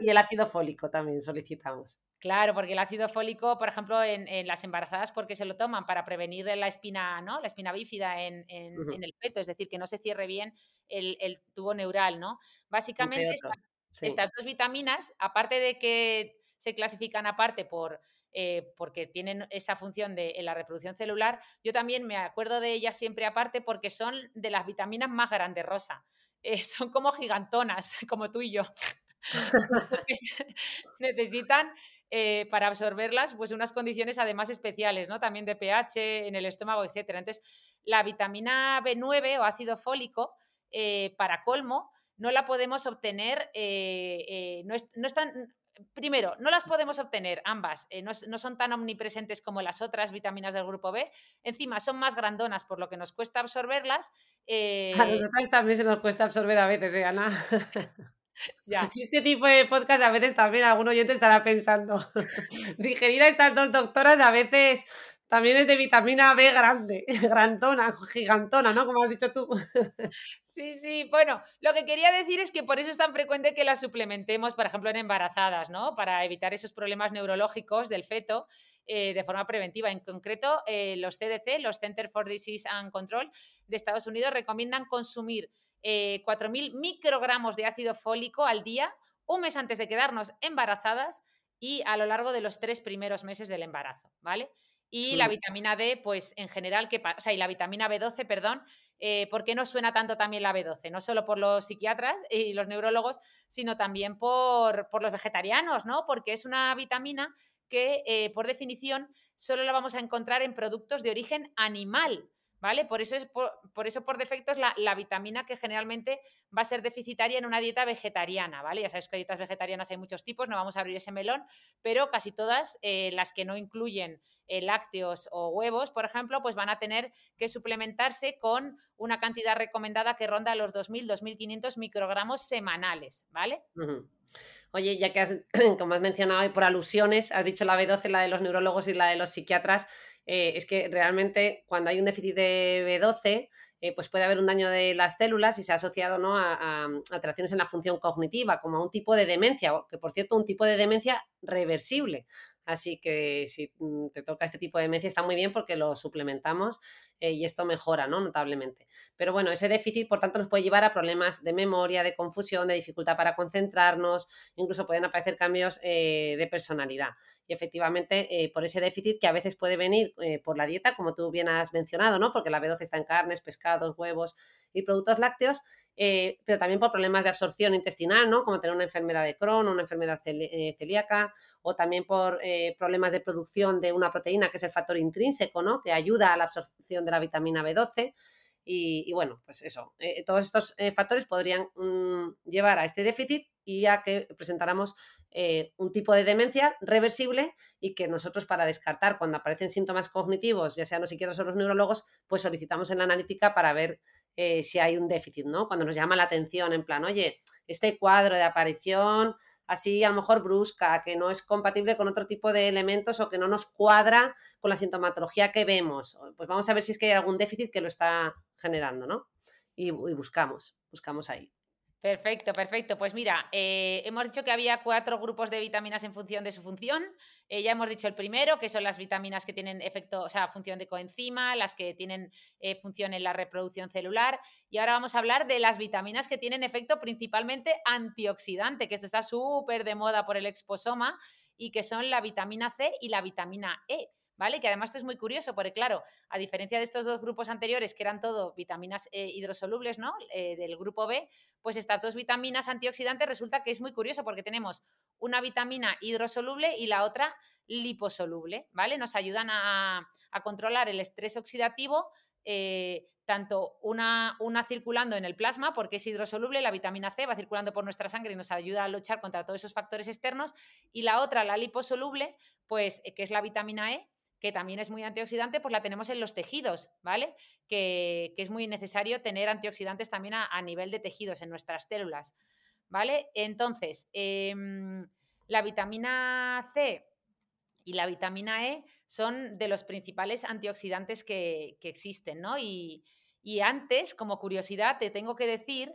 Y el ácido fólico también solicitamos. Claro, porque el ácido fólico, por ejemplo, en, las embarazadas, porque se lo toman para prevenir la espina, ¿no? La espina bífida en, el peto, es decir, que no se cierre bien el, tubo neural, ¿no? Básicamente, estas dos vitaminas, aparte de que se clasifican aparte por, eh, porque tienen esa función de en la reproducción celular, yo también me acuerdo de ellas siempre aparte porque son de las vitaminas más grandes, Rosa. Eh, son como gigantonas, [laughs] como tú y yo. [laughs] necesitan eh, para absorberlas pues unas condiciones además especiales, ¿no? También de pH en el estómago, etcétera. Entonces, la vitamina B9 o ácido fólico, para colmo, no la podemos obtener, no, es, no, primero, no las podemos obtener ambas, eh, no, son tan omnipresentes como las otras vitaminas del grupo B. Encima son más grandonas, por lo que nos cuesta absorberlas. A nosotras también se nos cuesta absorber a veces, ¿eh, Ana? [laughs] Ya. Este tipo de podcast a veces también algún oyente estará pensando, [laughs] digerir a estas dos doctoras a veces también es de vitamina B grande, [laughs] grandona, gigantona, ¿no? Como has dicho tú. [laughs] Sí, sí. Bueno, lo que quería decir es que por eso es tan frecuente que la suplementemos, por ejemplo, en embarazadas, ¿no? Para evitar esos problemas neurológicos del feto eh, de forma preventiva. En concreto, eh, los CDC, los Center for Disease and Control de Estados Unidos, recomiendan consumir 4.000 eh, microgramos de ácido fólico al día, un mes antes de quedarnos embarazadas y a lo largo de los tres primeros meses del embarazo, ¿vale? Y la vitamina D, pues en general, que, o sea, y la vitamina B12, perdón, eh, ¿por qué no suena tanto también la B12? No solo por los psiquiatras y los neurólogos, sino también por, los vegetarianos, ¿no? Porque es una vitamina que, eh, por definición, solo la vamos a encontrar en productos de origen animal. ¿Vale? Por eso, es por, eso por defecto es la, vitamina que generalmente va a ser deficitaria en una dieta vegetariana, ¿vale? Ya sabes que dietas vegetarianas hay muchos tipos, no vamos a abrir ese melón, pero casi todas eh, las que no incluyen eh, lácteos o huevos, por ejemplo, pues van a tener que suplementarse con una cantidad recomendada que ronda los 2.000, 2.500 microgramos semanales, ¿vale? Oye, ya que has, [clears throat] como has mencionado y por alusiones, has dicho la B12, la de los neurólogos y la de los psiquiatras, eh, es que realmente cuando hay un déficit de B12, eh, pues puede haber un daño de las células y se ha asociado ¿no? a, a, alteraciones en la función cognitiva, como a un tipo de demencia, que por cierto, un tipo de demencia reversible. Así que si mm, te toca este tipo de demencia está muy bien porque lo suplementamos eh, y esto mejora ¿no? notablemente. Pero bueno, ese déficit, por tanto, nos puede llevar a problemas de memoria, de confusión, de dificultad para concentrarnos, incluso pueden aparecer cambios eh, de personalidad. Y efectivamente, eh, por ese déficit que a veces puede venir por la dieta, como tú bien has mencionado, ¿no? porque la B12 está en carnes, pescados, huevos y productos lácteos, pero también por problemas de absorción intestinal, ¿no? como tener una enfermedad de Crohn, una enfermedad celíaca, o también por problemas de producción de una proteína que es el factor intrínseco, ¿no? que ayuda a la absorción de la vitamina B12. Y, bueno, pues eso, eh, todos estos eh, factores podrían mm, llevar a este déficit y a que presentáramos eh, un tipo de demencia reversible y que nosotros para descartar cuando aparecen síntomas cognitivos, ya sean los psiquiatras o los neurólogos, pues solicitamos en la analítica para ver si hay un déficit, ¿no? Cuando nos llama la atención en plan, oye, este cuadro de aparición así a lo mejor brusca, que no es compatible con otro tipo de elementos o que no nos cuadra con la sintomatología que vemos. Pues vamos a ver si es que hay algún déficit que lo está generando, ¿no? Y, y buscamos, buscamos ahí. Perfecto, perfecto. Pues mira, eh, hemos dicho que había cuatro grupos de vitaminas en función de su función. Eh, ya hemos dicho el primero, que son las vitaminas que tienen efecto, o sea, función de coenzima, las que tienen eh, función en la reproducción celular. Y ahora vamos a hablar de las vitaminas que tienen efecto principalmente antioxidante, que esto está súper de moda por el exposoma, y que son la vitamina C y la vitamina E. ¿vale? Que además esto es muy curioso, porque claro, a diferencia de estos dos grupos anteriores, que eran todo vitaminas eh, hidrosolubles, ¿no? Eh, del grupo B, pues estas dos vitaminas antioxidantes resulta que es muy curioso porque tenemos una vitamina hidrosoluble y la otra liposoluble, ¿vale? Nos ayudan a, controlar el estrés oxidativo eh, tanto una, una, circulando en el plasma, porque es hidrosoluble, la vitamina C va circulando por nuestra sangre y nos ayuda a luchar contra todos esos factores externos, y la otra, la liposoluble, pues que es la vitamina E, que también es muy antioxidante, pues la tenemos en los tejidos, ¿vale? Que, es muy necesario tener antioxidantes también a, nivel de tejidos en nuestras células, ¿vale? Entonces, em, la vitamina C y la vitamina E son de los principales antioxidantes que, existen, ¿no? Y, y antes, como curiosidad, te tengo que decir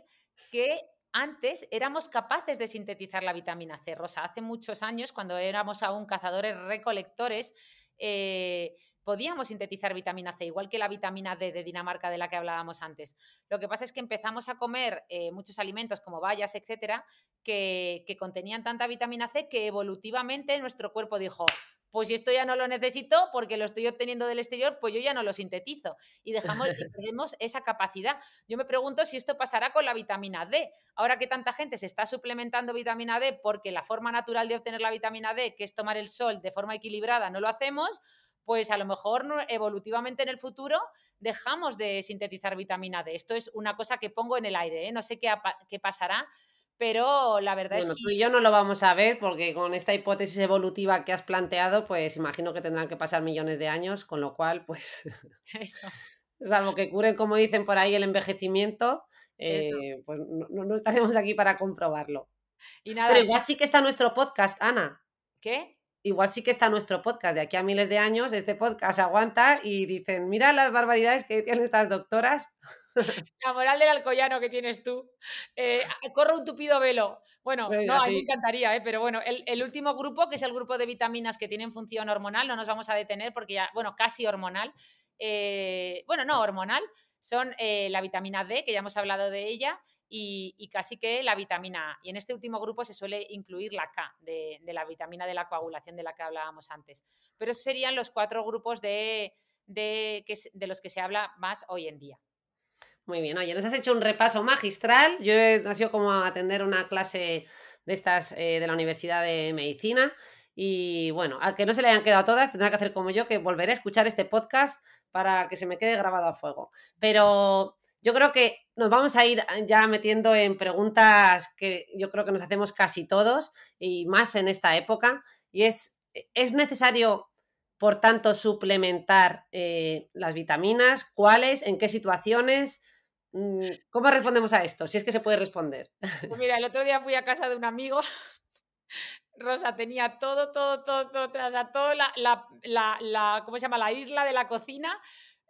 que antes éramos capaces de sintetizar la vitamina C, Rosa. Hace muchos años, cuando éramos aún cazadores recolectores, eh, podíamos sintetizar vitamina C, igual que la vitamina D de Dinamarca de la que hablábamos antes. Lo que pasa es que empezamos a comer eh, muchos alimentos como bayas, etcétera, que, contenían tanta vitamina C que evolutivamente nuestro cuerpo dijo, pues si esto ya no lo necesito porque lo estoy obteniendo del exterior, pues yo ya no lo sintetizo y dejamos y [laughs] perdemos esa capacidad. Yo me pregunto si esto pasará con la vitamina D. Ahora que tanta gente se está suplementando vitamina D porque la forma natural de obtener la vitamina D, que es tomar el sol de forma equilibrada, no lo hacemos, pues a lo mejor evolutivamente en el futuro dejamos de sintetizar vitamina D. Esto es una cosa que pongo en el aire, ¿eh? no sé qué, qué pasará, pero la verdad es que... Tú y yo no lo vamos a ver porque con esta hipótesis evolutiva que has planteado, pues imagino que tendrán que pasar millones de años, con lo cual, pues... [laughs] Eso. Salvo que curen, como dicen por ahí, el envejecimiento, eh, pues no, estaremos aquí para comprobarlo. Y nada, Pero igual sí que está nuestro podcast, Ana. ¿Qué? Igual sí que está nuestro podcast. De aquí a miles de años, este podcast aguanta y dicen, mira las barbaridades que tienen estas doctoras. [laughs] La moral del alcoyano que tienes tú. Eh, corre un tupido velo. Bueno, no, a mí me encantaría, ¿eh? pero bueno, el, último grupo, que es el grupo de vitaminas que tienen función hormonal, no nos vamos a detener porque ya, bueno, casi hormonal. Eh, bueno, no, hormonal, son eh, la vitamina D, que ya hemos hablado de ella, y, casi que la vitamina A. Y en este último grupo se suele incluir la K, de, la vitamina de la coagulación de la que hablábamos antes. Pero serían los cuatro grupos de, de, de los que se habla más hoy en día. Muy bien, oye, nos has hecho un repaso magistral. Yo he sido como atender una clase de estas eh, de la Universidad de Medicina Y bueno, a que no se le hayan quedado todas, tendrá que hacer como yo, que volveré a escuchar este podcast para que se me quede grabado a fuego. Pero yo creo que nos vamos a ir ya metiendo en preguntas que yo creo que nos hacemos casi todos y más en esta época. Y es, ¿es necesario, por tanto, suplementar eh, las vitaminas? ¿Cuáles? ¿En qué situaciones? Mm, ¿Cómo respondemos a esto? Si es que se puede responder. Pues mira, el otro día fui a casa de un amigo [laughs] Rosa tenía todo, todo, todo, todo, o sea, toda la, la, la, ¿cómo se llama? La isla de la cocina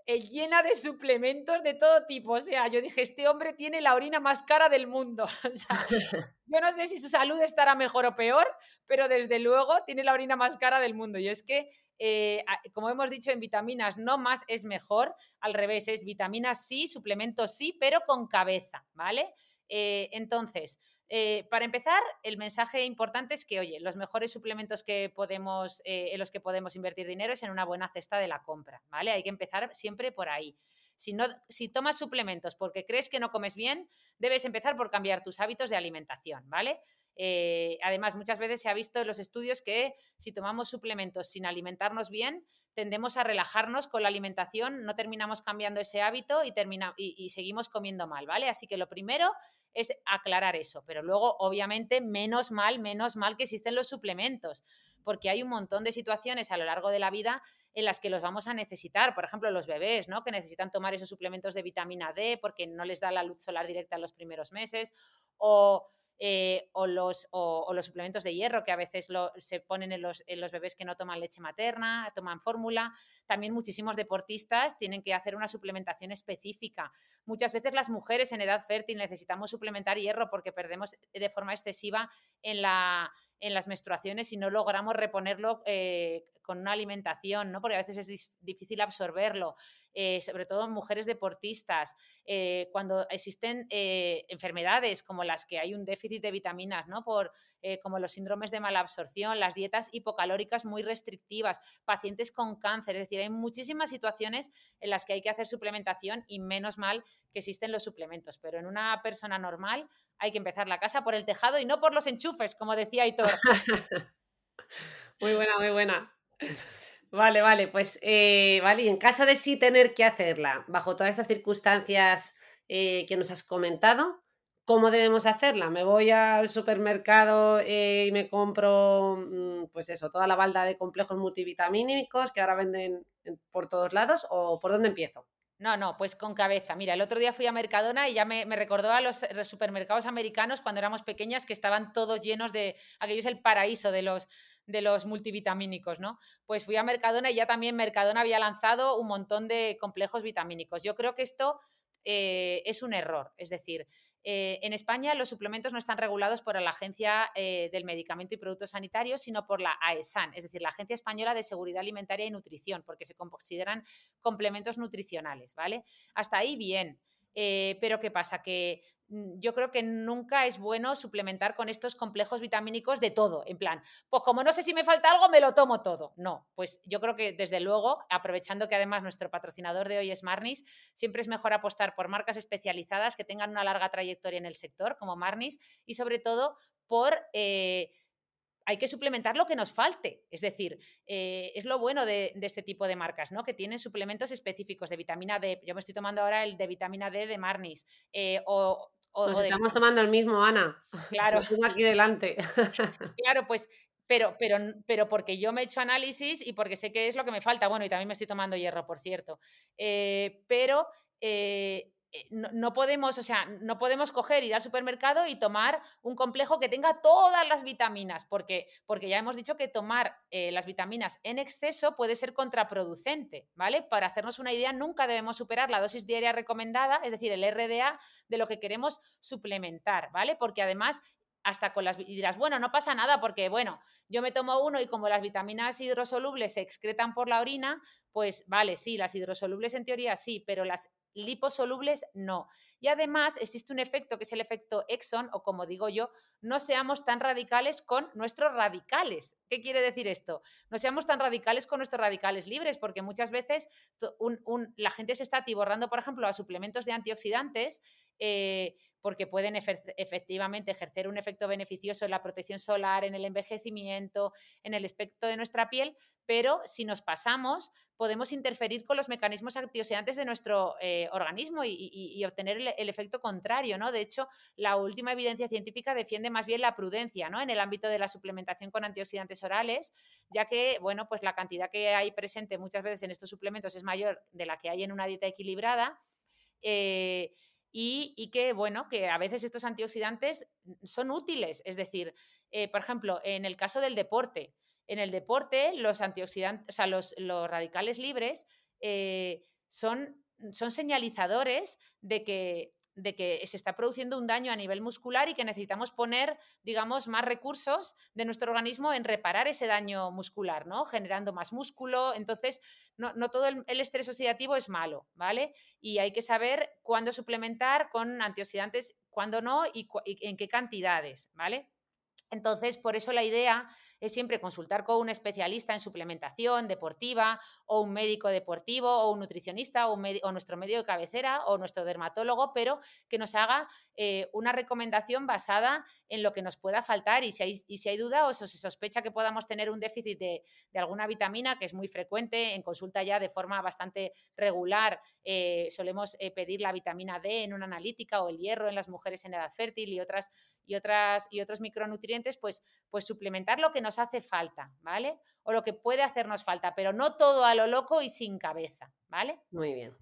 eh, llena de suplementos de todo tipo. O sea, yo dije, este hombre tiene la orina más cara del mundo. [laughs] [laughs] yo no sé si su salud estará mejor o peor, pero desde luego tiene la orina más cara del mundo. Y es que, eh, como hemos dicho en vitaminas, no más es mejor. Al revés, es vitaminas sí, suplementos sí, pero con cabeza, ¿vale? Eh, entonces, eh, para empezar, el mensaje importante es que, oye, los mejores suplementos que podemos, eh, en los que podemos invertir dinero es en una buena cesta de la compra, ¿vale? Hay que empezar siempre por ahí. Si, no, si tomas suplementos porque crees que no comes bien, debes empezar por cambiar tus hábitos de alimentación, ¿vale? Eh, además, muchas veces se ha visto en los estudios que si tomamos suplementos sin alimentarnos bien, tendemos a relajarnos con la alimentación, no terminamos cambiando ese hábito y, termina, y seguimos comiendo mal, ¿vale? Así que lo primero es aclarar eso, pero luego, obviamente, menos mal, menos mal que existen los suplementos, porque hay un montón de situaciones a lo largo de la vida en las que los vamos a necesitar. Por ejemplo, los bebés, ¿no? Que necesitan tomar esos suplementos de vitamina D porque no les da la luz solar directa en los primeros meses, o eh, o, los, o, los suplementos de hierro que a veces se ponen en los, en los, bebés que no toman leche materna, toman fórmula. También muchísimos deportistas tienen que hacer una suplementación específica. Muchas veces las mujeres en edad fértil necesitamos suplementar hierro porque perdemos de forma excesiva en la en las menstruaciones y no logramos reponerlo eh, con una alimentación, ¿no? Porque a veces es difícil absorberlo, eh, sobre todo en mujeres deportistas, eh, cuando existen enfermedades como las que hay un déficit de vitaminas, ¿no? Por, como los síndromes de mala absorción, las dietas hipocalóricas muy restrictivas, pacientes con cáncer, es decir, hay muchísimas situaciones en las que hay que hacer suplementación y menos mal que existen los suplementos, pero en una persona normal hay que empezar la casa por el tejado y no por los enchufes, como decía Aitor. [laughs] muy buena, muy buena. Vale, vale, pues eh, vale, y en caso de sí tener que hacerla, bajo todas estas circunstancias eh, que nos has comentado, ¿cómo debemos hacerla? ¿Me voy al supermercado eh, y me compro, mm, pues eso, toda la balda de complejos multivitamínicos que ahora venden por todos lados o por dónde empiezo? No, no, pues con cabeza. Mira, el otro día fui a Mercadona y ya me, recordó a los supermercados americanos cuando éramos pequeñas que estaban todos llenos de, aquello es el paraíso de los, de los multivitamínicos, ¿no? Pues fui a Mercadona y ya también Mercadona había lanzado un montón de complejos vitamínicos. Yo creo que esto eh, es un error, es decir, eh, en España los suplementos no están regulados por la Agencia eh, del Medicamento y Productos Sanitarios, sino por la AESAN, es decir, la Agencia Española de Seguridad Alimentaria y Nutrición, porque se consideran complementos nutricionales, ¿vale? Hasta ahí bien. Eh, pero ¿qué pasa? Que mm, yo creo que nunca es bueno suplementar con estos complejos vitamínicos de todo, en plan, pues como no sé si me falta algo, me lo tomo todo. No, pues yo creo que desde luego, aprovechando que además nuestro patrocinador de hoy es Marnis, siempre es mejor apostar por marcas especializadas que tengan una larga trayectoria en el sector, como Marnis, y sobre todo por... Eh, hay que suplementar lo que nos falte. Es decir, eh, es lo bueno de, este tipo de marcas, ¿no? Que tienen suplementos específicos de vitamina D. Yo me estoy tomando ahora el de vitamina D de Marnis. Eh, o, Nos estamos tomando el mismo, Ana. [laughs] Claro. Lo aquí delante. [laughs] claro, pues pero, pero, pero porque yo me he hecho análisis y porque sé qué es lo que me falta. Bueno, y también me estoy tomando hierro, por cierto. Eh, pero eh, no, podemos, o sea, no podemos coger, ir al supermercado y tomar un complejo que tenga todas las vitaminas, porque, porque ya hemos dicho que tomar eh, las vitaminas en exceso puede ser contraproducente, ¿vale? Para hacernos una idea, nunca debemos superar la dosis diaria recomendada, es decir, el RDA de lo que queremos suplementar, ¿vale? Porque además hasta con las y dirás, bueno, no pasa nada porque, bueno, yo me tomo uno y como las vitaminas hidrosolubles se excretan por la orina, pues vale, sí, las hidrosolubles en teoría sí, pero las liposolubles no. Y además existe un efecto que es el efecto Exxon, o como digo yo, no seamos tan radicales con nuestros radicales. ¿Qué quiere decir esto? No seamos tan radicales con nuestros radicales libres, porque muchas veces la gente se está atiborrando, por ejemplo, a suplementos de antioxidantes eh, porque pueden efectivamente ejercer un efecto beneficioso en la protección solar, en el envejecimiento, en el aspecto de nuestra piel, pero si nos pasamos, podemos interferir con los mecanismos antioxidantes de nuestro eh, organismo y, obtener el, efecto contrario, ¿no? De hecho, la última evidencia científica defiende más bien la prudencia, ¿no? En el ámbito de la suplementación con antioxidantes orales, ya que, bueno, pues la cantidad que hay presente muchas veces en estos suplementos es mayor de la que hay en una dieta equilibrada. Eh, y, que, bueno, que a veces estos antioxidantes son útiles. Es decir, eh, por ejemplo, en el caso del deporte, en el deporte los antioxidantes, o sea, los, radicales libres eh, son, son señalizadores de que de que se está produciendo un daño a nivel muscular y que necesitamos poner, digamos, más recursos de nuestro organismo en reparar ese daño muscular, ¿no? Generando más músculo. Entonces, no, todo el, estrés oxidativo es malo, ¿vale? Y hay que saber cuándo suplementar con antioxidantes, cuándo no y en qué cantidades, ¿vale? Entonces, por eso la idea es siempre consultar con un especialista en suplementación deportiva o un médico deportivo o un nutricionista o, nuestro médico de cabecera o nuestro dermatólogo, pero que nos haga eh, una recomendación basada en lo que nos pueda faltar y si hay, si hay duda o se sospecha que podamos tener un déficit de, alguna vitamina, que es muy frecuente en consulta ya de forma bastante regular. Eh, solemos eh, pedir la vitamina D en una analítica o el hierro en las mujeres en edad fértil y otras y otras y otros micronutrientes, pues, pues suplementar lo que nos hace falta, ¿vale? O lo que puede hacernos falta, pero no todo a lo loco y sin cabeza, ¿vale? Muy bien.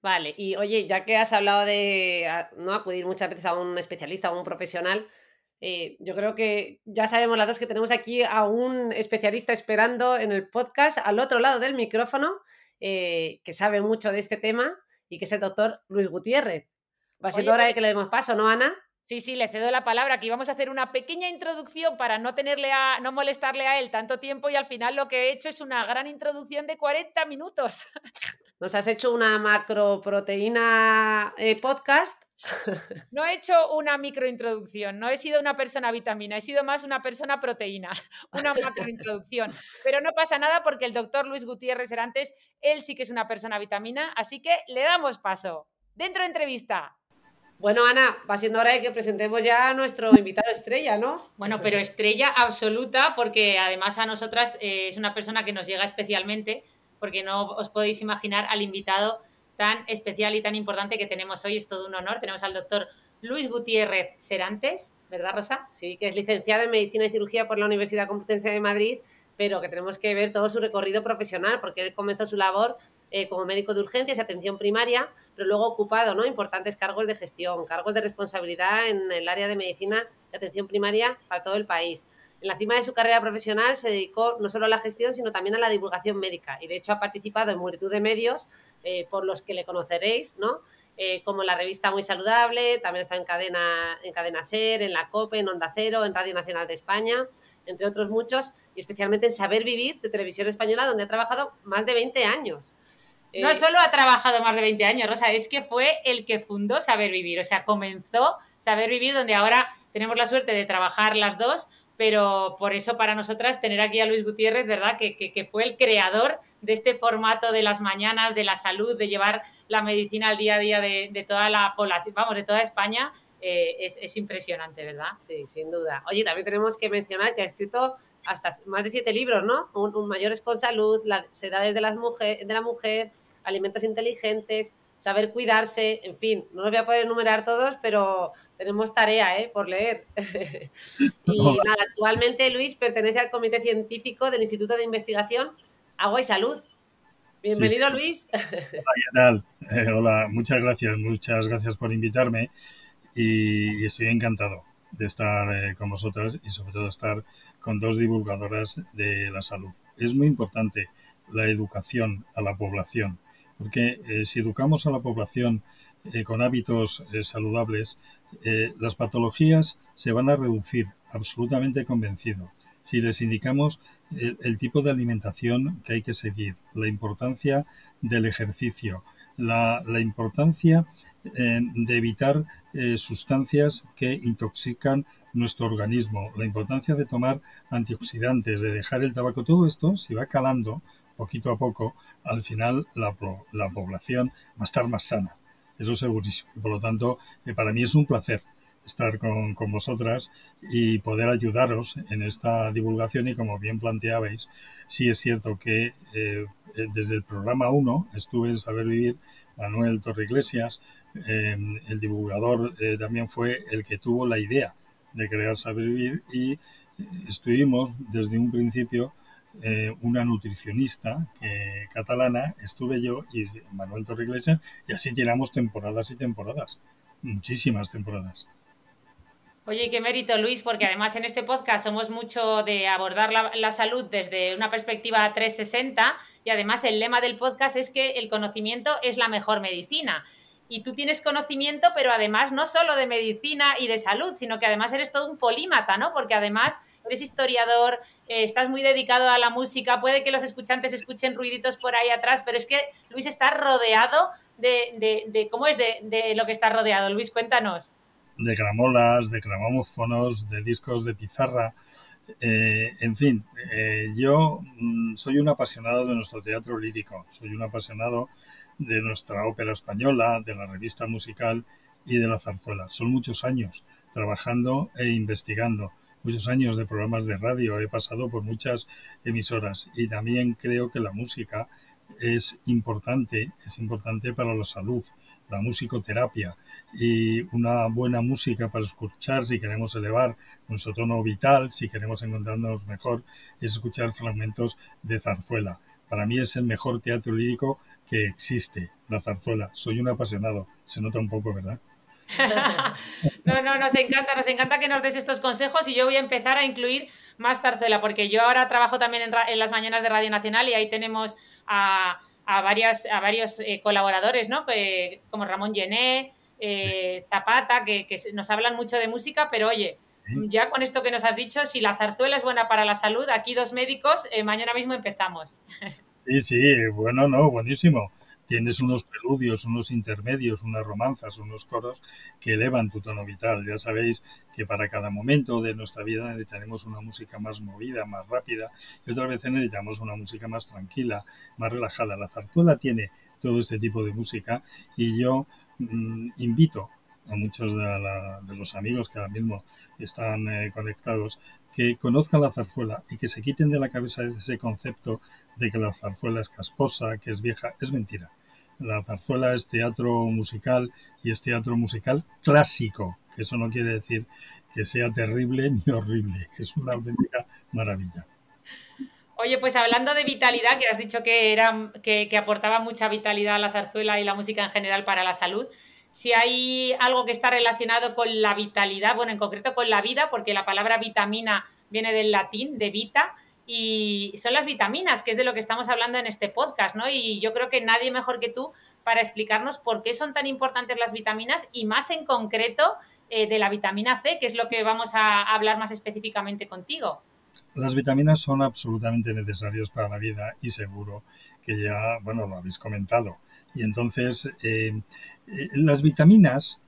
Vale, y oye, ya que has hablado de no acudir muchas veces a un especialista o a un profesional, eh, yo creo que ya sabemos las dos que tenemos aquí a un especialista esperando en el podcast al otro lado del micrófono, eh, que sabe mucho de este tema y que es el doctor Luis Gutiérrez. Va siendo hora de que le demos paso, ¿no, Ana? Sí, sí, le cedo la palabra. Aquí vamos a hacer una pequeña introducción para no tenerle a, no molestarle a él tanto tiempo y al final lo que he hecho es una gran introducción de 40 minutos. [laughs] Nos has hecho una macroproteína eh, podcast. [laughs] No he hecho una microintroducción, no he sido una persona vitamina, he sido más una persona proteína, [laughs] una macrointroducción. Pero no pasa nada porque el doctor Luis Gutiérrez Herantes, él sí que es una persona vitamina, así que le damos paso. Dentro de entrevista. Bueno, Ana, va siendo hora de que presentemos ya a nuestro [laughs] invitado estrella, ¿no? Bueno, pero estrella absoluta, porque además a nosotras eh, es una persona que nos llega especialmente, porque no os podéis imaginar al invitado tan especial y tan importante que tenemos hoy. Es todo un honor. Tenemos al doctor Luis Gutiérrez Serantes, ¿verdad, Rosa? Sí, que es licenciado en Medicina y Cirugía por la Universidad Complutense de Madrid, pero que tenemos que ver todo su recorrido profesional, porque él comenzó su labor eh, como médico de urgencias y atención primaria, pero luego ocupado ¿no? importantes cargos de gestión, cargos de responsabilidad en el área de medicina y atención primaria para todo el país. En la cima de su carrera profesional se dedicó no solo a la gestión, sino también a la divulgación médica y de hecho ha participado en multitud de medios eh, por los que le conoceréis, ¿no? Eh, como la revista Muy Saludable, también está en cadena, en cadena SER, en la COPE, en Onda Cero, en Radio Nacional de España, entre otros muchos, y especialmente en Saber Vivir de Televisión Española, donde ha trabajado más de 20 años. No eh, solo ha trabajado más de 20 años, Rosa, es que fue el que fundó Saber Vivir, o sea, comenzó Saber Vivir, donde ahora tenemos la suerte de trabajar las dos, pero por eso para nosotras tener aquí a Luis Gutiérrez, ¿verdad? Que, fue el creador de este formato de las mañanas, de la salud, de llevar la medicina al día a día de, toda la población, vamos, de toda España. Eh, es, impresionante, ¿verdad? Sí, sin duda. Oye, también tenemos que mencionar que ha escrito hasta más de siete libros, ¿no? Un, mayores con salud, las edades de, las mujer, de la mujer, alimentos inteligentes, saber cuidarse, en fin, no los voy a poder enumerar todos, pero tenemos tarea ¿eh? por leer. [laughs] y [laughs] nada, actualmente Luis pertenece al Comité Científico del Instituto de Investigación Agua y Salud. Bienvenido, Luis. Hola, eh, hola, muchas gracias, muchas gracias por invitarme y, estoy encantado de estar eh, con vosotras y sobre todo estar con dos divulgadoras de la salud. Es muy importante la educación a la población porque eh, si educamos a la población con hábitos saludables, las patologías se van a reducir, absolutamente convencido. Si les indicamos el, tipo de alimentación que hay que seguir, la importancia del ejercicio, la, importancia de evitar sustancias que intoxican nuestro organismo, la importancia de tomar antioxidantes, de dejar el tabaco, todo esto, si va calando, poquito a poco, al final la, la población va a estar más sana. eso segurísimo. Por lo tanto, eh, para mí es un placer estar con, vosotras y poder ayudaros en esta divulgación y como bien planteabais, sí es cierto que eh, desde el programa 1 estuve en Saber Vivir, Manuel Torre Iglesias, em, el divulgador eh, también fue el que tuvo la idea de crear Saber Vivir y eh, estuvimos desde un principio una nutricionista catalana, estuve yo y Manuel Torre Iglesias, y así tiramos temporadas y temporadas, muchísimas temporadas. Oye, qué mérito, Luis, porque además en este podcast somos mucho de abordar la, salud desde una perspectiva 360 y además el lema del podcast es que el conocimiento es la mejor medicina. Y tú tienes conocimiento, pero además no solo de medicina y de salud, sino que además eres todo un polímata, ¿no? Porque además eres historiador, eh, estás muy dedicado a la música, puede que los escuchantes escuchen ruiditos por ahí atrás, pero es que Luis está rodeado de, de, ¿cómo es de, de lo que está rodeado? Luis, cuéntanos de gramolas, de gramófonos, de discos de pizarra. Eh, en fin, eh, yo mm, soy un apasionado de nuestro teatro lírico, soy un apasionado de nuestra ópera española, de la revista musical y de la zarzuela. Son muchos años trabajando e investigando, muchos años de programas de radio, he pasado por muchas emisoras y también creo que la música es importante, es importante para la salud, la musicoterapia y una buena música para escuchar si queremos elevar nuestro tono vital, si queremos encontrarnos mejor, es escuchar fragmentos de zarzuela. Para mí es el mejor teatro lírico que existe, la zarzuela. Soy un apasionado, se nota un poco, ¿verdad? [laughs] no, no, nos encanta, nos encanta que nos des estos consejos y yo voy a empezar a incluir más zarzuela, porque yo ahora trabajo también en, las mañanas de Radio Nacional y ahí tenemos a, a, varias, a varios eh, colaboradores, ¿no? como Ramón Gené, eh, Zapata, que, nos hablan mucho de música, pero oye, ya con esto que nos has dicho, si la zarzuela es buena para la salud, aquí dos médicos, eh, mañana mismo empezamos. Sí, sí, bueno, no, buenísimo tienes unos preludios, unos intermedios, unas romanzas, unos coros que elevan tu tono vital. Ya sabéis que para cada momento de nuestra vida necesitaremos una música más movida, más rápida y otras veces necesitamos una música más tranquila, más relajada. La zarzuela tiene todo este tipo de música y yo mm, invito a muchos de, los amigos que ahora mismo están eh, conectados que conozcan la zarzuela y que se quiten de la cabeza ese concepto de que la zarzuela es casposa, que es vieja. Es mentira. La zarzuela es teatro musical y es teatro musical clásico, que eso no quiere decir que sea terrible ni horrible, es una auténtica maravilla. Oye, pues hablando de vitalidad, que has dicho que, era, que, aportaba mucha vitalidad a la zarzuela y la música en general para la salud, si hay algo que está relacionado con la vitalidad, bueno, en concreto con la vida, porque la palabra vitamina viene del latín, de vita, y son las vitaminas, que es de lo que estamos hablando en este podcast, ¿no? Y yo creo que nadie mejor que tú para explicarnos por qué son tan importantes las vitaminas y más en concreto eh, de la vitamina C, que es lo que vamos a hablar más específicamente contigo. Las vitaminas son absolutamente necesarias para la vida y seguro que ya, bueno, lo habéis comentado. Y entonces, eh, eh, las vitaminas,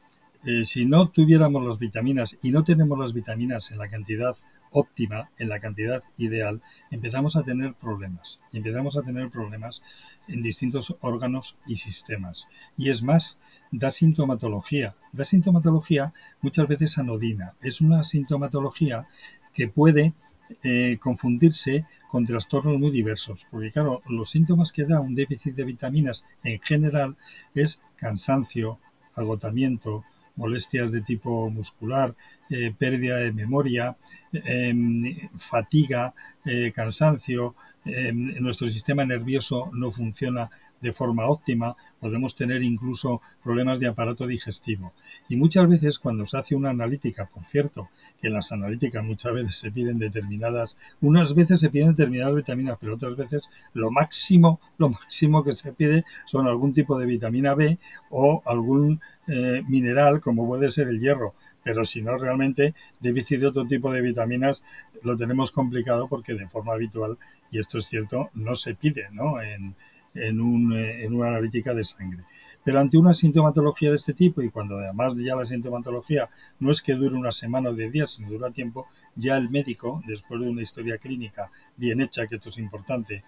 si no tuviéramos las vitaminas y no tenemos las vitaminas en la cantidad óptima, en la cantidad ideal, empezamos a tener problemas. Y empezamos a tener problemas en distintos órganos y sistemas. Y es más, da sintomatología. Da sintomatología muchas veces anodina. Es una sintomatología que puede eh, confundirse con trastornos muy diversos. Porque claro, los síntomas que da un déficit de vitaminas en general es cansancio, agotamiento, molestias de tipo muscular, eh, pérdida de memoria, em, fatiga, eh, cansancio, em, nuestro sistema nervioso no funciona de forma óptima, podemos tener incluso problemas de aparato digestivo. Y muchas veces cuando se hace una analítica, por cierto, que en las analíticas muchas veces se piden determinadas, unas veces se piden determinadas vitaminas, pero otras veces lo máximo, lo máximo que se pide son algún tipo de vitamina B o algún eh, mineral como puede ser el hierro pero si no realmente déficit de otro tipo de vitaminas lo tenemos complicado porque de forma habitual, y esto es cierto, no se pide ¿no? En, en, un, eh, una analítica de sangre. Pero ante una sintomatología de este tipo, y cuando además ya la sintomatología no es que dure una semana o diez días, sino dura tiempo, ya el médico, después de una historia clínica bien hecha, que esto es importante,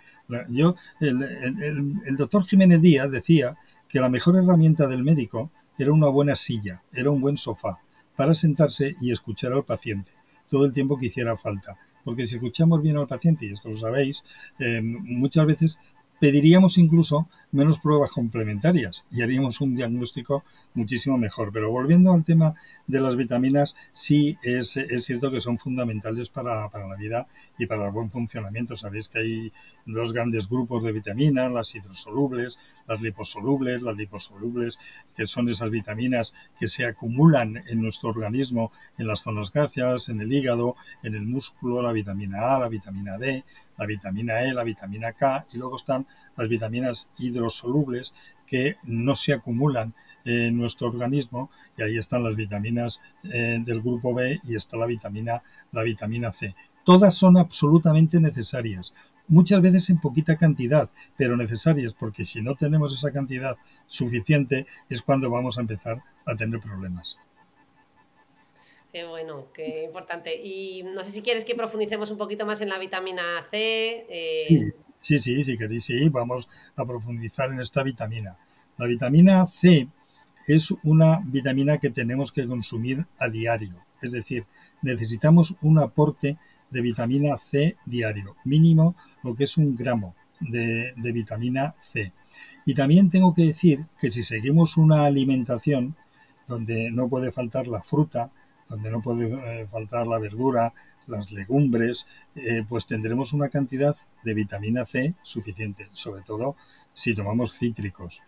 yo, el doctor Jiménez Díaz decía que la mejor herramienta del médico era una buena silla, era un buen sofá, para sentarse y escuchar al paciente todo el tiempo que hiciera falta. Porque si escuchamos bien al paciente, y esto lo sabéis, eh, muchas veces pediríamos incluso menos pruebas complementarias y haríamos un diagnóstico muchísimo mejor. Pero volviendo al tema de las vitaminas, sí es, cierto que son fundamentales para, la vida y para el buen funcionamiento. Sabéis que hay dos grandes grupos de vitaminas, las hidrosolubles, las liposolubles, las liposolubles, que son esas vitaminas que se acumulan en nuestro organismo, en las zonas gracias, en el hígado, en el músculo, la vitamina A, la vitamina D, la vitamina E, la vitamina K y luego están las vitaminas hidrosolubles que no se acumulan en nuestro organismo y ahí están las vitaminas eh, del grupo B y está la vitamina la vitamina C. Todas son absolutamente necesarias, muchas veces en poquita cantidad, pero necesarias porque si no tenemos esa cantidad suficiente es cuando vamos a empezar a tener problemas. Qué bueno, qué importante. Y no sé si quieres que profundicemos un poquito más en la vitamina C. Eh, sí, sí, sí, queréis, sí, vamos a profundizar en esta vitamina. La vitamina C es una vitamina que tenemos que consumir a diario. Es decir, necesitamos un aporte de vitamina C diario, mínimo lo que es un gramo de vitamina C. Y también tengo que decir que si seguimos una alimentación donde no puede faltar la fruta, donde no puede eh, faltar la verdura, las legumbres, eh, pues tendremos una cantidad de vitamina C suficiente, sobre todo si tomamos cítricos.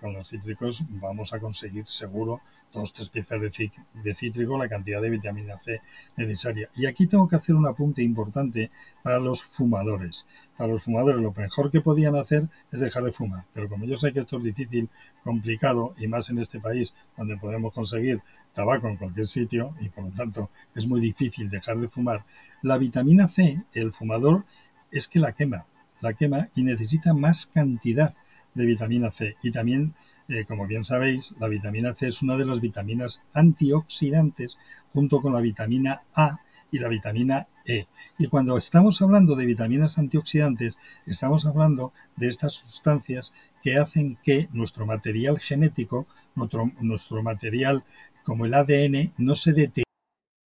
Con los cítricos vamos a conseguir seguro dos tres piezas de, de, cítrico la cantidad de vitamina C necesaria. Y aquí tengo que hacer un apunte importante para los fumadores. Para los fumadores lo mejor que podían hacer es dejar de fumar. Pero como yo sé que esto es difícil, complicado y más en este país donde podemos conseguir tabaco en cualquier sitio y por lo tanto es muy difícil dejar de fumar, la vitamina C, el fumador, es que la quema, la quema y necesita más cantidad de vitamina C. Y también, eh, como bien sabéis, la vitamina C es una de las vitaminas antioxidantes junto con la vitamina A y la vitamina E. Y cuando estamos hablando de vitaminas antioxidantes, estamos hablando de estas sustancias que hacen que nuestro material genético, nuestro, nuestro material como el ADN, no se deteriore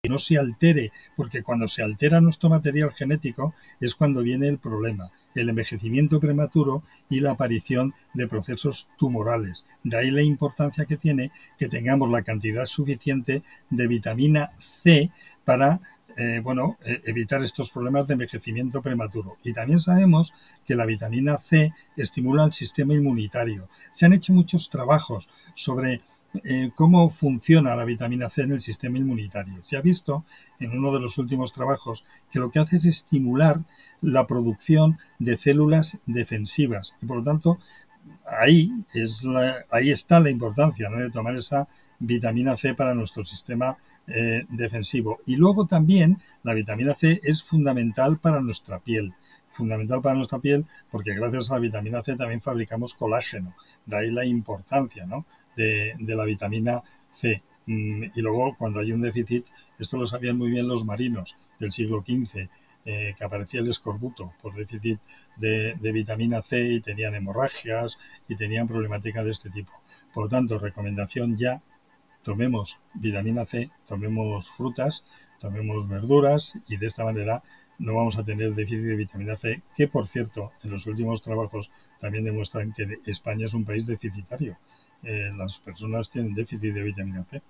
no se altere, porque cuando se altera nuestro material genético es cuando viene el problema el envejecimiento prematuro y la aparición de procesos tumorales. De ahí la importancia que tiene que tengamos la cantidad suficiente de vitamina C para eh, bueno, eh, evitar estos problemas de envejecimiento prematuro. Y también sabemos que la vitamina C estimula el sistema inmunitario. Se han hecho muchos trabajos sobre eh, cómo funciona la vitamina C en el sistema inmunitario. Se ha visto en uno de los últimos trabajos que lo que hace es estimular la producción de células defensivas y por lo tanto ahí, es ahí está la importancia de tomar esa vitamina C para nuestro sistema eh, defensivo. Y luego también la vitamina C es fundamental para nuestra piel fundamental para nuestra piel porque gracias a la vitamina C también fabricamos colágeno. De ahí la importancia ¿no? De, la vitamina C. Mm, y luego, cuando hay un déficit, esto lo sabían muy bien los marinos del siglo XV, eh, que aparecía el escorbuto por déficit de, vitamina C y tenían hemorragias y tenían problemática de este tipo. Por lo tanto, recomendación ya, tomemos vitamina C, tomemos frutas, tomemos verduras y de esta manera no vamos a tener déficit de vitamina C, que por cierto, en los últimos trabajos también demuestran que España es un país deficitario. Eh, las personas tienen déficit de vitamina C.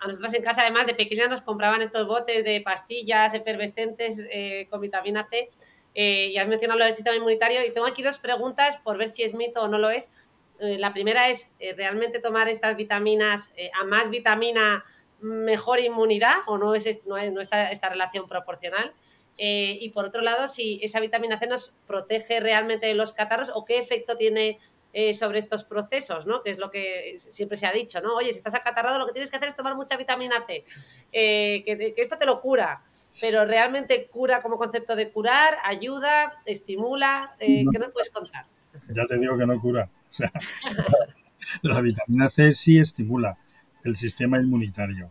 A nosotros en casa, además, de pequeñas nos compraban estos botes de pastillas efervescentes eh, con vitamina C. Eh, y has mencionado lo del sistema inmunitario. Y tengo aquí dos preguntas por ver si es mito o no lo es. la primera es, ¿realmente tomar estas vitaminas, a más vitamina, mejor inmunidad o no, es, no, es, no está esta relación proporcional? y por otro lado, si esa vitamina C nos protege realmente de los catarros o qué efecto tiene eh, sobre estos procesos, ¿no? Que es lo que siempre se ha dicho, ¿no? Oye, si estás acatarrado, lo que tienes que hacer es tomar mucha vitamina C, eh, que, esto te lo cura, pero realmente cura como concepto de curar, ayuda, estimula, eh, ¿qué nos puedes contar? Ya te digo que no cura. O sea, [laughs] la vitamina C sí estimula el sistema inmunitario.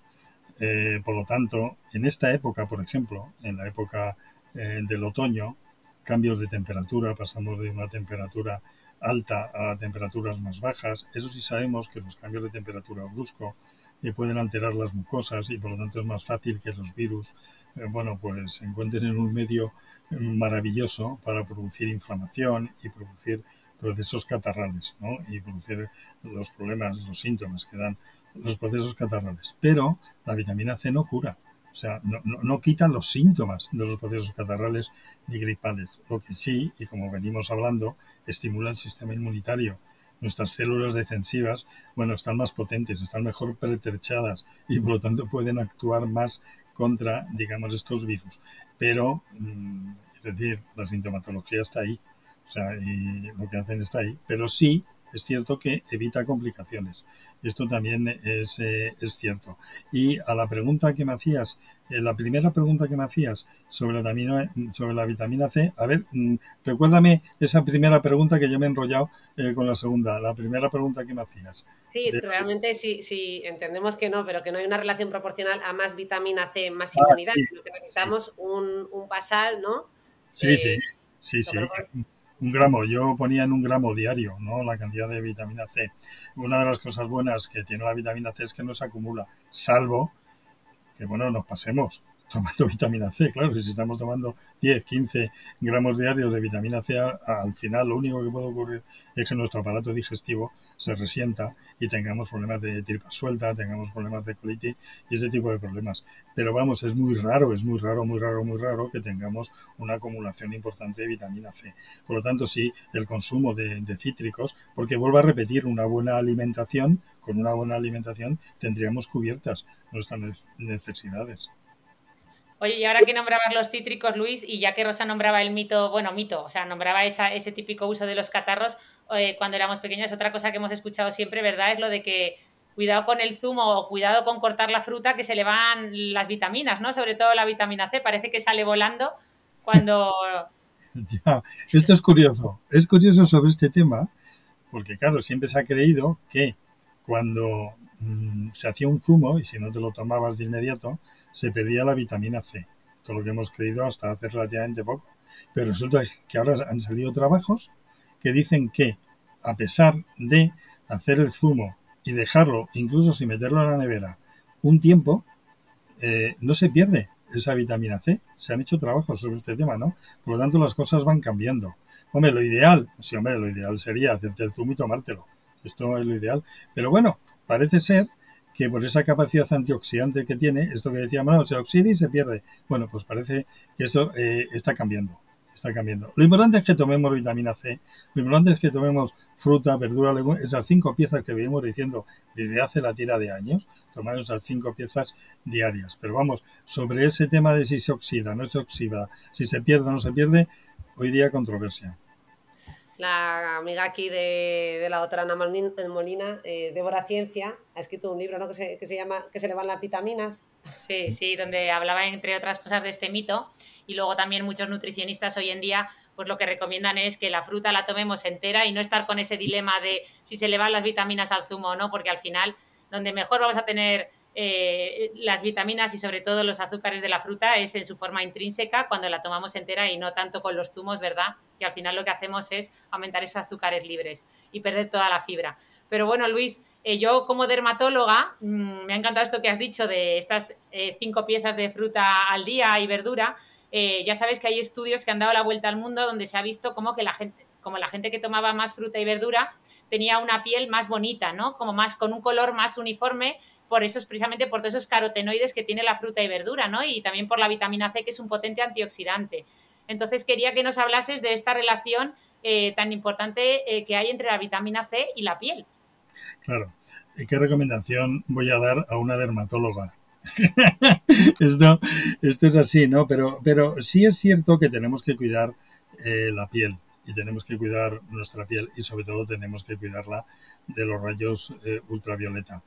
por lo tanto, en esta época, por ejemplo, en la época del otoño, cambios de temperatura, pasamos de una temperatura alta a temperaturas más bajas. Eso sí sabemos que los cambios de temperatura brusco eh, pueden alterar las mucosas y por lo tanto es más fácil que los virus, eh, bueno, pues se encuentren en un medio maravilloso para producir inflamación y producir procesos catarrales, ¿no? Y producir los problemas, los síntomas que dan los procesos catarrales. Pero la vitamina C no cura. O sea, no, no, quita los síntomas de los procesos catarrales ni gripales. Lo que sí, y como venimos hablando, estimula el sistema inmunitario. Nuestras células defensivas, bueno, están más potentes, están mejor pertrechadas y por lo tanto pueden actuar más contra, digamos, estos virus. Pero, mm, es decir, la sintomatología está ahí. O sea, y lo que hacen está ahí. Pero sí es cierto que evita complicaciones. Esto también es, eh, es cierto. Y a la pregunta que me hacías, eh, la primera pregunta que me hacías sobre la, vitamina, sobre la vitamina C, a ver, mm, recuérdame esa primera pregunta que yo me he enrollado eh, con la segunda, la primera pregunta que me hacías. Sí, realmente sí, sí, entendemos que no, pero que no hay una relación proporcional a más vitamina C, más ah, inmunidad, sino que necesitamos un, un basal, ¿no? Sí, sí, sí, sí un gramo, yo ponía en un gramo diario, ¿no? La cantidad de vitamina C. Una de las cosas buenas que tiene la vitamina C es que no se acumula, salvo que, bueno, nos pasemos tomando [laughs] vitamina C. Claro, si estamos tomando 10, 15 gramos diarios de vitamina C, al final lo único que puede ocurrir es que nuestro aparato digestivo se resienta y tengamos problemas de tripa suelta, tengamos problemas de colitis y ese tipo de problemas. Pero vamos, es muy raro, es muy raro, muy raro, muy raro que tengamos una acumulación importante de vitamina C. Por lo tanto, sí, el consumo de, de cítricos, porque vuelvo a repetir, una buena alimentación, con una buena alimentación tendríamos cubiertas nuestras necesidades. Oye, y ahora que nombrabas los cítricos, Luis, y ya que Rosa nombraba el mito, bueno, mito, o sea, nombraba ese típico uso de los catarros eh, cuando éramos pequeños, otra cosa que hemos escuchado siempre, ¿verdad? Es lo de que cuidado con el zumo o cuidado con cortar la fruta que se le van las vitaminas, ¿no? Sobre todo la vitamina C, parece que sale volando cuando... [laughs] ya, esto es curioso, es curioso sobre este tema, porque claro, siempre se ha creído que cuando mm, se hacía un zumo y si no te lo tomabas de inmediato, se pedía la vitamina C, todo lo que hemos creído hasta hace relativamente poco. Pero resulta que ahora han salido trabajos que dicen que a pesar de hacer el zumo y dejarlo, incluso sin meterlo en la nevera, un tiempo, eh, no se pierde esa vitamina C. Se han hecho trabajos sobre este tema, ¿no? Por lo tanto, las cosas van cambiando. Hombre, lo ideal, sí, hombre, lo ideal sería hacerte el zumo y tomártelo. Esto es lo ideal. Pero bueno, parece ser que por esa capacidad antioxidante que tiene, esto que decíamos, no, se oxida y se pierde. Bueno, pues parece que esto eh, está cambiando. Está cambiando. Lo importante es que tomemos vitamina C, lo importante es que tomemos fruta, verdura, legumbres, esas cinco piezas que venimos diciendo desde hace la tira de años, tomar esas cinco piezas diarias. Pero vamos, sobre ese tema de si se oxida, no se oxida, si se pierde o no se pierde, hoy día controversia la amiga aquí de, la otra Ana Molina, eh, Débora Ciencia, ha escrito un libro ¿no? que, se, que se llama Que se le van las vitaminas. Sí, sí, donde hablaba entre otras cosas de este mito y luego también muchos nutricionistas hoy en día pues lo que recomiendan es que la fruta la tomemos entera y no estar con ese dilema de si se le van las vitaminas al zumo o no, porque al final donde mejor vamos a tener eh, las vitaminas y sobre todo los azúcares de la fruta es en su forma intrínseca cuando la tomamos entera y no tanto con los zumos, ¿verdad? Que al final lo que hacemos es aumentar esos azúcares libres y perder toda la fibra. Pero bueno, Luis, eh, yo como dermatóloga, mm, me ha encantado esto que has dicho de estas eh, cinco piezas de fruta al día y verdura. ya sabes que hay estudios que han dado la vuelta al mundo donde se ha visto como que la gente, como la gente que tomaba más fruta y verdura tenía una piel más bonita, ¿no? Como más con un color más uniforme por esos, precisamente por todos esos carotenoides que tiene la fruta y verdura, ¿no? Y también por la vitamina C, que es un potente antioxidante. Entonces, quería que nos hablases de esta relación eh, tan importante eh, que hay entre la vitamina C y la piel. Claro. ¿Qué recomendación voy a dar a una dermatóloga? [laughs] esto, es así, ¿no? Pero, sí es cierto que tenemos que cuidar eh, la piel y tenemos que cuidar nuestra piel y sobre todo tenemos que cuidarla de los rayos ultravioleta.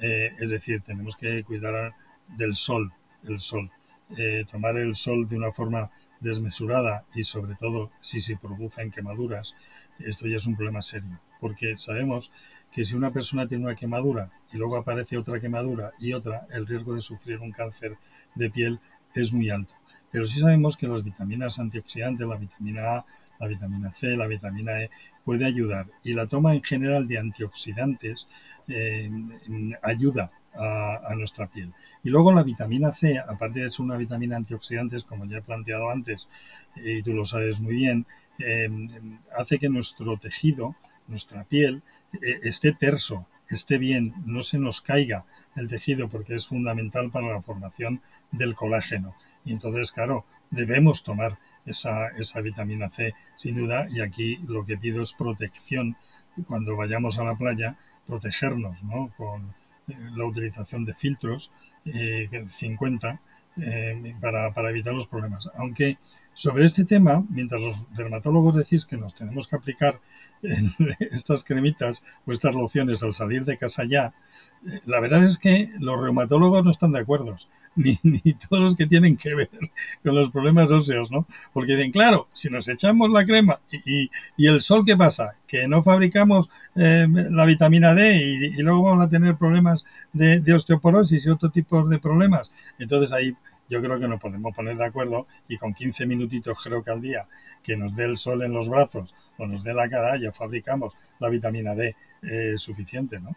Eh, es decir, tenemos que cuidar del sol, el sol. Eh, tomar el sol de una forma desmesurada y sobre todo si se producen quemaduras, esto ya es un problema serio, porque sabemos que si una persona tiene una quemadura y luego aparece otra quemadura y otra, el riesgo de sufrir un cáncer de piel es muy alto. Pero sí sabemos que las vitaminas antioxidantes, la vitamina A, la vitamina C, la vitamina E, puede ayudar. Y la toma en general de antioxidantes eh, ayuda a, nuestra piel. Y luego la vitamina C, aparte de ser una vitamina antioxidante, como ya he planteado antes, y tú lo sabes muy bien, eh, hace que nuestro tejido, nuestra piel, eh, esté terso, esté bien, no se nos caiga el tejido porque es fundamental para la formación del colágeno. Y entonces, claro, debemos tomar esa, esa vitamina C sin duda y aquí lo que pido es protección cuando vayamos a la playa, protegernos ¿no? con eh, la utilización de filtros eh, 50 eh, para, para, evitar los problemas. Aunque sobre este tema, mientras los dermatólogos decís que nos tenemos que aplicar [laughs] estas cremitas o estas lociones al salir de casa ya, eh, la verdad es que los reumatólogos no están de acuerdo. [laughs] Ni, ni, todos los que tienen que ver con los problemas óseos, ¿no? Porque dicen, claro, si nos echamos la crema y, y el sol, ¿qué pasa? Que no fabricamos eh, la vitamina D y, y, luego vamos a tener problemas de, de osteoporosis y otro tipo de problemas. Entonces ahí yo creo que nos podemos poner de acuerdo y con 15 minutitos creo que al día que nos dé el sol en los brazos o nos dé la cara ya fabricamos la vitamina D eh, suficiente, ¿no?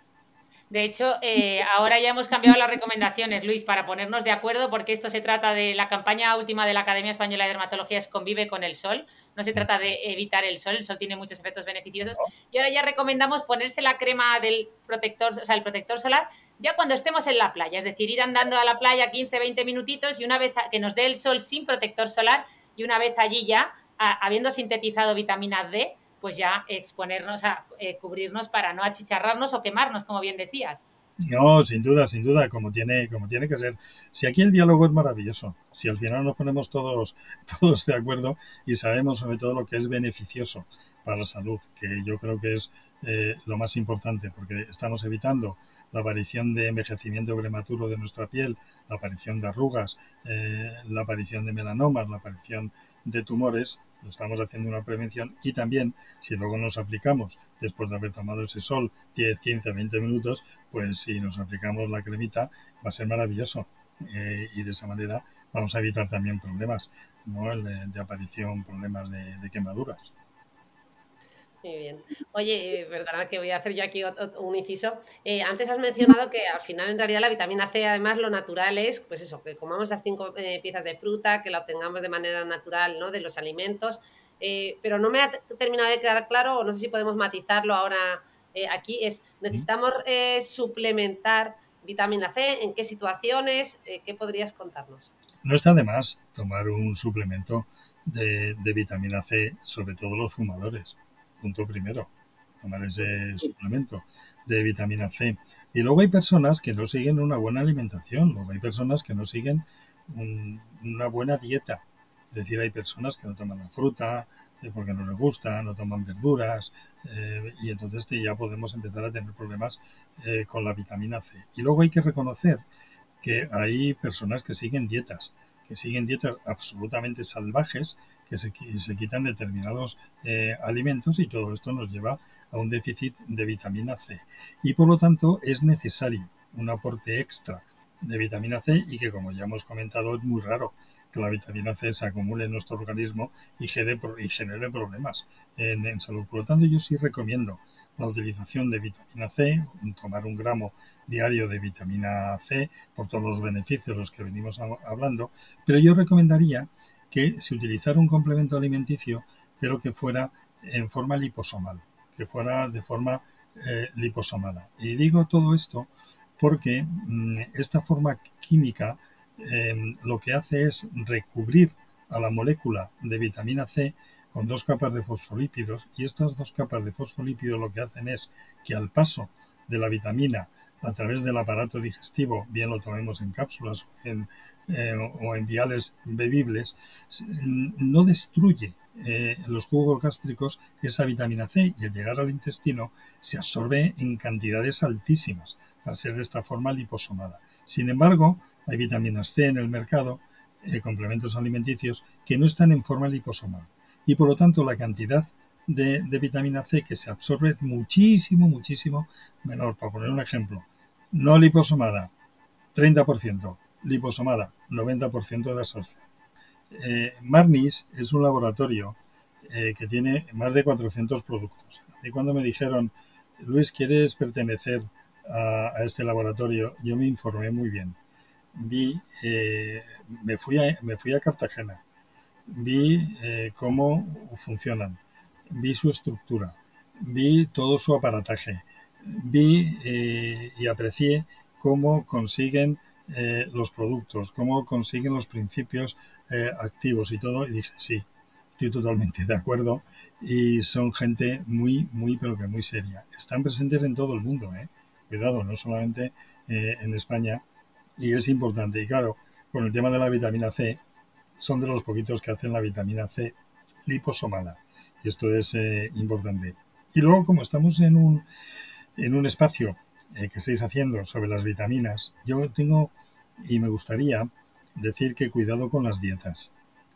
De hecho, eh, ahora ya hemos cambiado las recomendaciones, Luis, para ponernos de acuerdo, porque esto se trata de la campaña última de la Academia Española de Dermatología es Convive con el Sol. No se trata de evitar el sol, el sol tiene muchos efectos beneficiosos. Y ahora ya recomendamos ponerse la crema del protector, o sea, el protector solar, ya cuando estemos en la playa, es decir, ir andando a la playa 15, 20 minutitos y una vez que nos dé el sol sin protector solar y una vez allí ya, habiendo sintetizado vitamina D, pues ya exponernos a eh, cubrirnos para no achicharrarnos o quemarnos, como bien decías. No, sin duda, sin duda, como tiene, como tiene que ser. Si aquí el diálogo es maravilloso, si al final nos ponemos todos, [laughs] todos de acuerdo y sabemos sobre todo lo que es beneficioso para la salud, que yo creo que es eh, lo más importante, porque estamos evitando la aparición de envejecimiento prematuro de nuestra piel, la aparición de arrugas, eh, la aparición de melanomas, la aparición de tumores, estamos haciendo una prevención y también si luego nos aplicamos después de haber tomado ese sol 10, 15, 20 minutos, pues si nos aplicamos la cremita va a ser maravilloso eh, y de esa manera vamos a evitar también problemas ¿no? de, aparición, problemas de quemaduras. Muy bien. Oye, eh, verdad que voy a hacer yo aquí un inciso. Eh, antes has mencionado que al final, en realidad, la vitamina C, además, lo natural es, pues eso, que comamos las cinco eh, piezas de fruta, que la obtengamos de manera natural, ¿no? De los alimentos. pero no me ha terminado de quedar claro, o no sé si podemos matizarlo ahora aquí, es, necesitamos suplementar vitamina C, ¿en qué situaciones? ¿Qué podrías contarnos? No está de más tomar un suplemento de, de vitamina C, sobre todo los fumadores punto primero, tomar ese suplemento de vitamina C. Y luego hay personas que no siguen una buena alimentación, luego hay personas que no siguen una buena dieta. Es decir, hay personas que no toman la fruta eh, porque no les gusta, no toman verduras eh, y entonces ya podemos empezar a tener problemas eh, con la vitamina C. Y luego hay que reconocer que hay personas que siguen dietas, que siguen dietas absolutamente salvajes que se, se quitan determinados eh, alimentos y todo esto nos lleva a un déficit de vitamina C. Y por lo tanto es necesario un aporte extra de vitamina C y que como ya hemos comentado es muy raro que la vitamina C se acumule en nuestro organismo y genere, y genere problemas en, en salud. Por lo tanto yo sí recomiendo la utilización de vitamina C, tomar un gramo diario de vitamina C por todos los beneficios los que venimos hablando, pero yo recomendaría que se utilizara un complemento alimenticio, pero que fuera en forma liposomal, que fuera de forma eh, liposomada. Y digo todo esto porque mm, esta forma química em, lo que hace es recubrir a la molécula de vitamina C con dos capas de fosfolípidos y estas dos capas de fosfolípidos lo que hacen es que al paso de la vitamina a través del aparato digestivo, bien lo tomemos en cápsulas eh, o en viales bebibles, no destruye eh, los jugos gástricos esa vitamina C y al llegar al intestino se absorbe en cantidades altísimas, al ser de esta forma liposomada. Sin embargo, hay vitaminas C en el mercado, eh, complementos alimenticios, que no están en forma liposomal y por lo tanto la cantidad de, vitamina C que se absorbe muchísimo, muchísimo menor. Para poner un ejemplo, no liposomada, 30%, liposomada, 90% de absorción. Eh, Marnis es un laboratorio eh, que tiene más de 400 productos. Y cuando me dijeron, Luis, ¿quieres pertenecer a, este laboratorio? Yo me informé muy bien. Vi, eh, me, fui a, me fui a Cartagena, vi cómo funcionan, vi su estructura, vi todo su aparataje, vi y aprecié cómo consiguen los productos, cómo consiguen los principios eh, activos y todo, y dije, sí, estoy totalmente de acuerdo, y son gente muy, muy, pero que muy seria. Están presentes en todo el mundo, ¿eh? cuidado, no solamente eh, en España, y es importante. Y claro, con el tema de la vitamina C, son de los poquitos que hacen la vitamina C liposomada, esto es eh, importante. Y luego, como estamos en un, en un espacio que estáis haciendo sobre las vitaminas, yo tengo y me gustaría decir que cuidado con las dietas.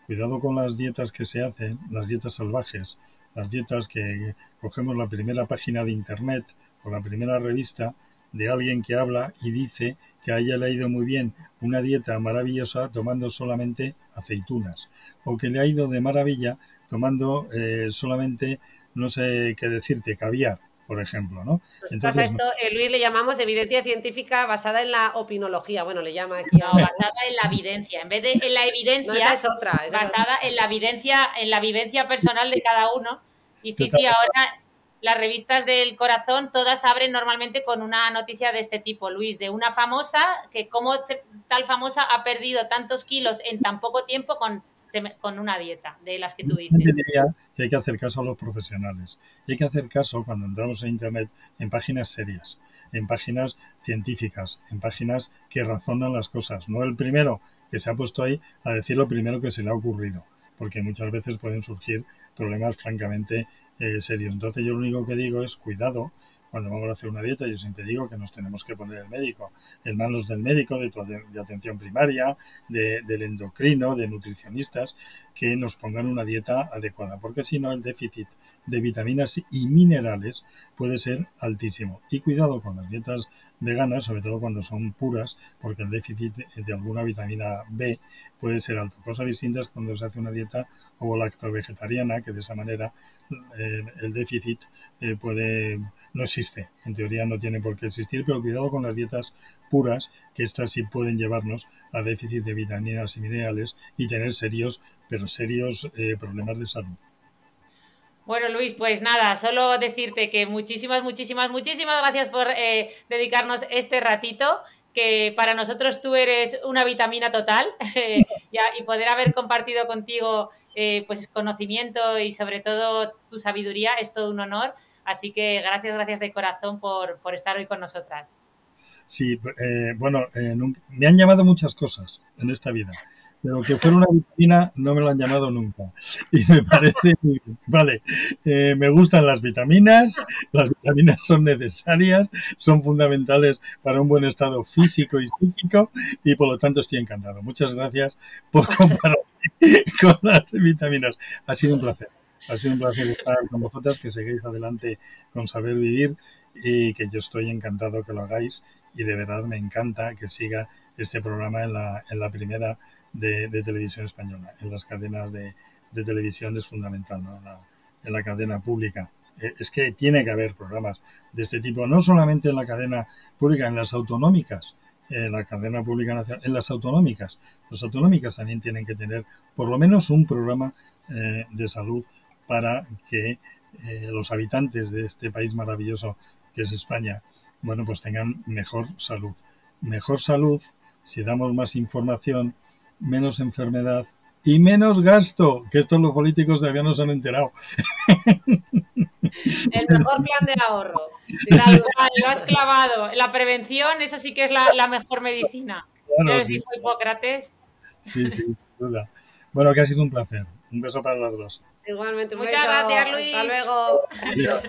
Cuidado con las dietas que se hacen, las dietas salvajes, las dietas que cogemos la primera página de internet o la primera revista de alguien que habla y dice que a ella le ha ido muy bien una dieta maravillosa tomando solamente aceitunas o que le ha ido de maravilla tomando eh, solamente no sé qué decirte caviar por ejemplo, ¿no? Pues Entonces, pasa esto, eh, Luis, le llamamos evidencia científica basada en la opinología. Bueno, le llama aquí. No, basada en la evidencia. En vez de en la evidencia. esa es otra. basada en la evidencia, en la vivencia personal de cada uno. Y sí, sí, ahora las revistas del corazón todas abren normalmente con una noticia de este tipo, Luis, de una famosa que como tal famosa ha perdido tantos kilos en tan poco tiempo con con una dieta de las que tú dices. Yo diría que hay que hacer caso a los profesionales. Y hay que hacer caso cuando entramos en Internet en páginas serias, en páginas científicas, en páginas que razonan las cosas. No el primero que se ha puesto ahí a decir lo primero que se le ha ocurrido, porque muchas veces pueden surgir problemas francamente eh, serios. Entonces yo lo único que digo es cuidado cuando vamos a hacer una dieta, yo siempre digo que nos tenemos que poner el médico, en manos del médico, de, de atención primaria, del endocrino, de nutricionistas, que nos pongan una dieta adecuada, porque si no el déficit de vitaminas y minerales puede ser altísimo. Y cuidado con las dietas veganas, sobre todo cuando son puras, porque el déficit de alguna vitamina B puede ser alto. Cosa distinta es cuando se hace una dieta ovo lacto vegetariana, que de esa manera eh, el déficit eh, puede no existe. En teoría no tiene por qué existir, pero cuidado con las dietas puras, que estas sí pueden llevarnos a déficit de vitaminas y minerales y tener serios, pero serios eh, problemas de salud. Bueno, Luis, pues nada, solo decirte que muchísimas, muchísimas, muchísimas gracias por eh, dedicarnos este ratito que para nosotros tú eres una vitamina total [laughs] y poder haber compartido contigo eh, pues conocimiento y sobre todo tu sabiduría es todo un honor. Así que gracias, gracias de corazón por, por estar hoy con nosotras. Sí, eh, bueno, eh, me han llamado muchas cosas en esta vida, pero que fuera una vitamina no me lo han llamado nunca. Y me [laughs] parece, vale, eh, me gustan las vitaminas, las vitaminas son necesarias, son fundamentales para un buen estado físico y psíquico y por lo tanto estoy encantado. Muchas gracias por [laughs] compartir con las vitaminas. Ha sido un placer. Ha sido un placer estar con vosotras, que seguís adelante con Saber Vivir y que yo estoy encantado que lo hagáis y de verdad me encanta que siga este programa en la, en la primera de, televisión española. En las cadenas de, televisión es fundamental, ¿no? en, la, cadena pública. E, es que tiene que haber programas de este tipo, no solamente en la cadena pública, en las autonómicas, en la cadena pública nacional, en las autonómicas. Las autonómicas también tienen que tener por lo menos un programa eh, de salud para que eh, los habitantes de este país maravilloso que es España, bueno, pues tengan mejor salud. Mejor salud si damos más información, menos enfermedad y menos gasto, que esto los políticos todavía no se han enterado. [laughs] El mejor plan de ahorro. lo has clavado. La prevención, eso sí que es la, mejor medicina. Bueno, sí. Hipócrates? Sí, sí, duda. Bueno, que ha sido un placer. Un beso para los dos. Igualmente, muchas gracias, Luis. Hasta luego. Adiós.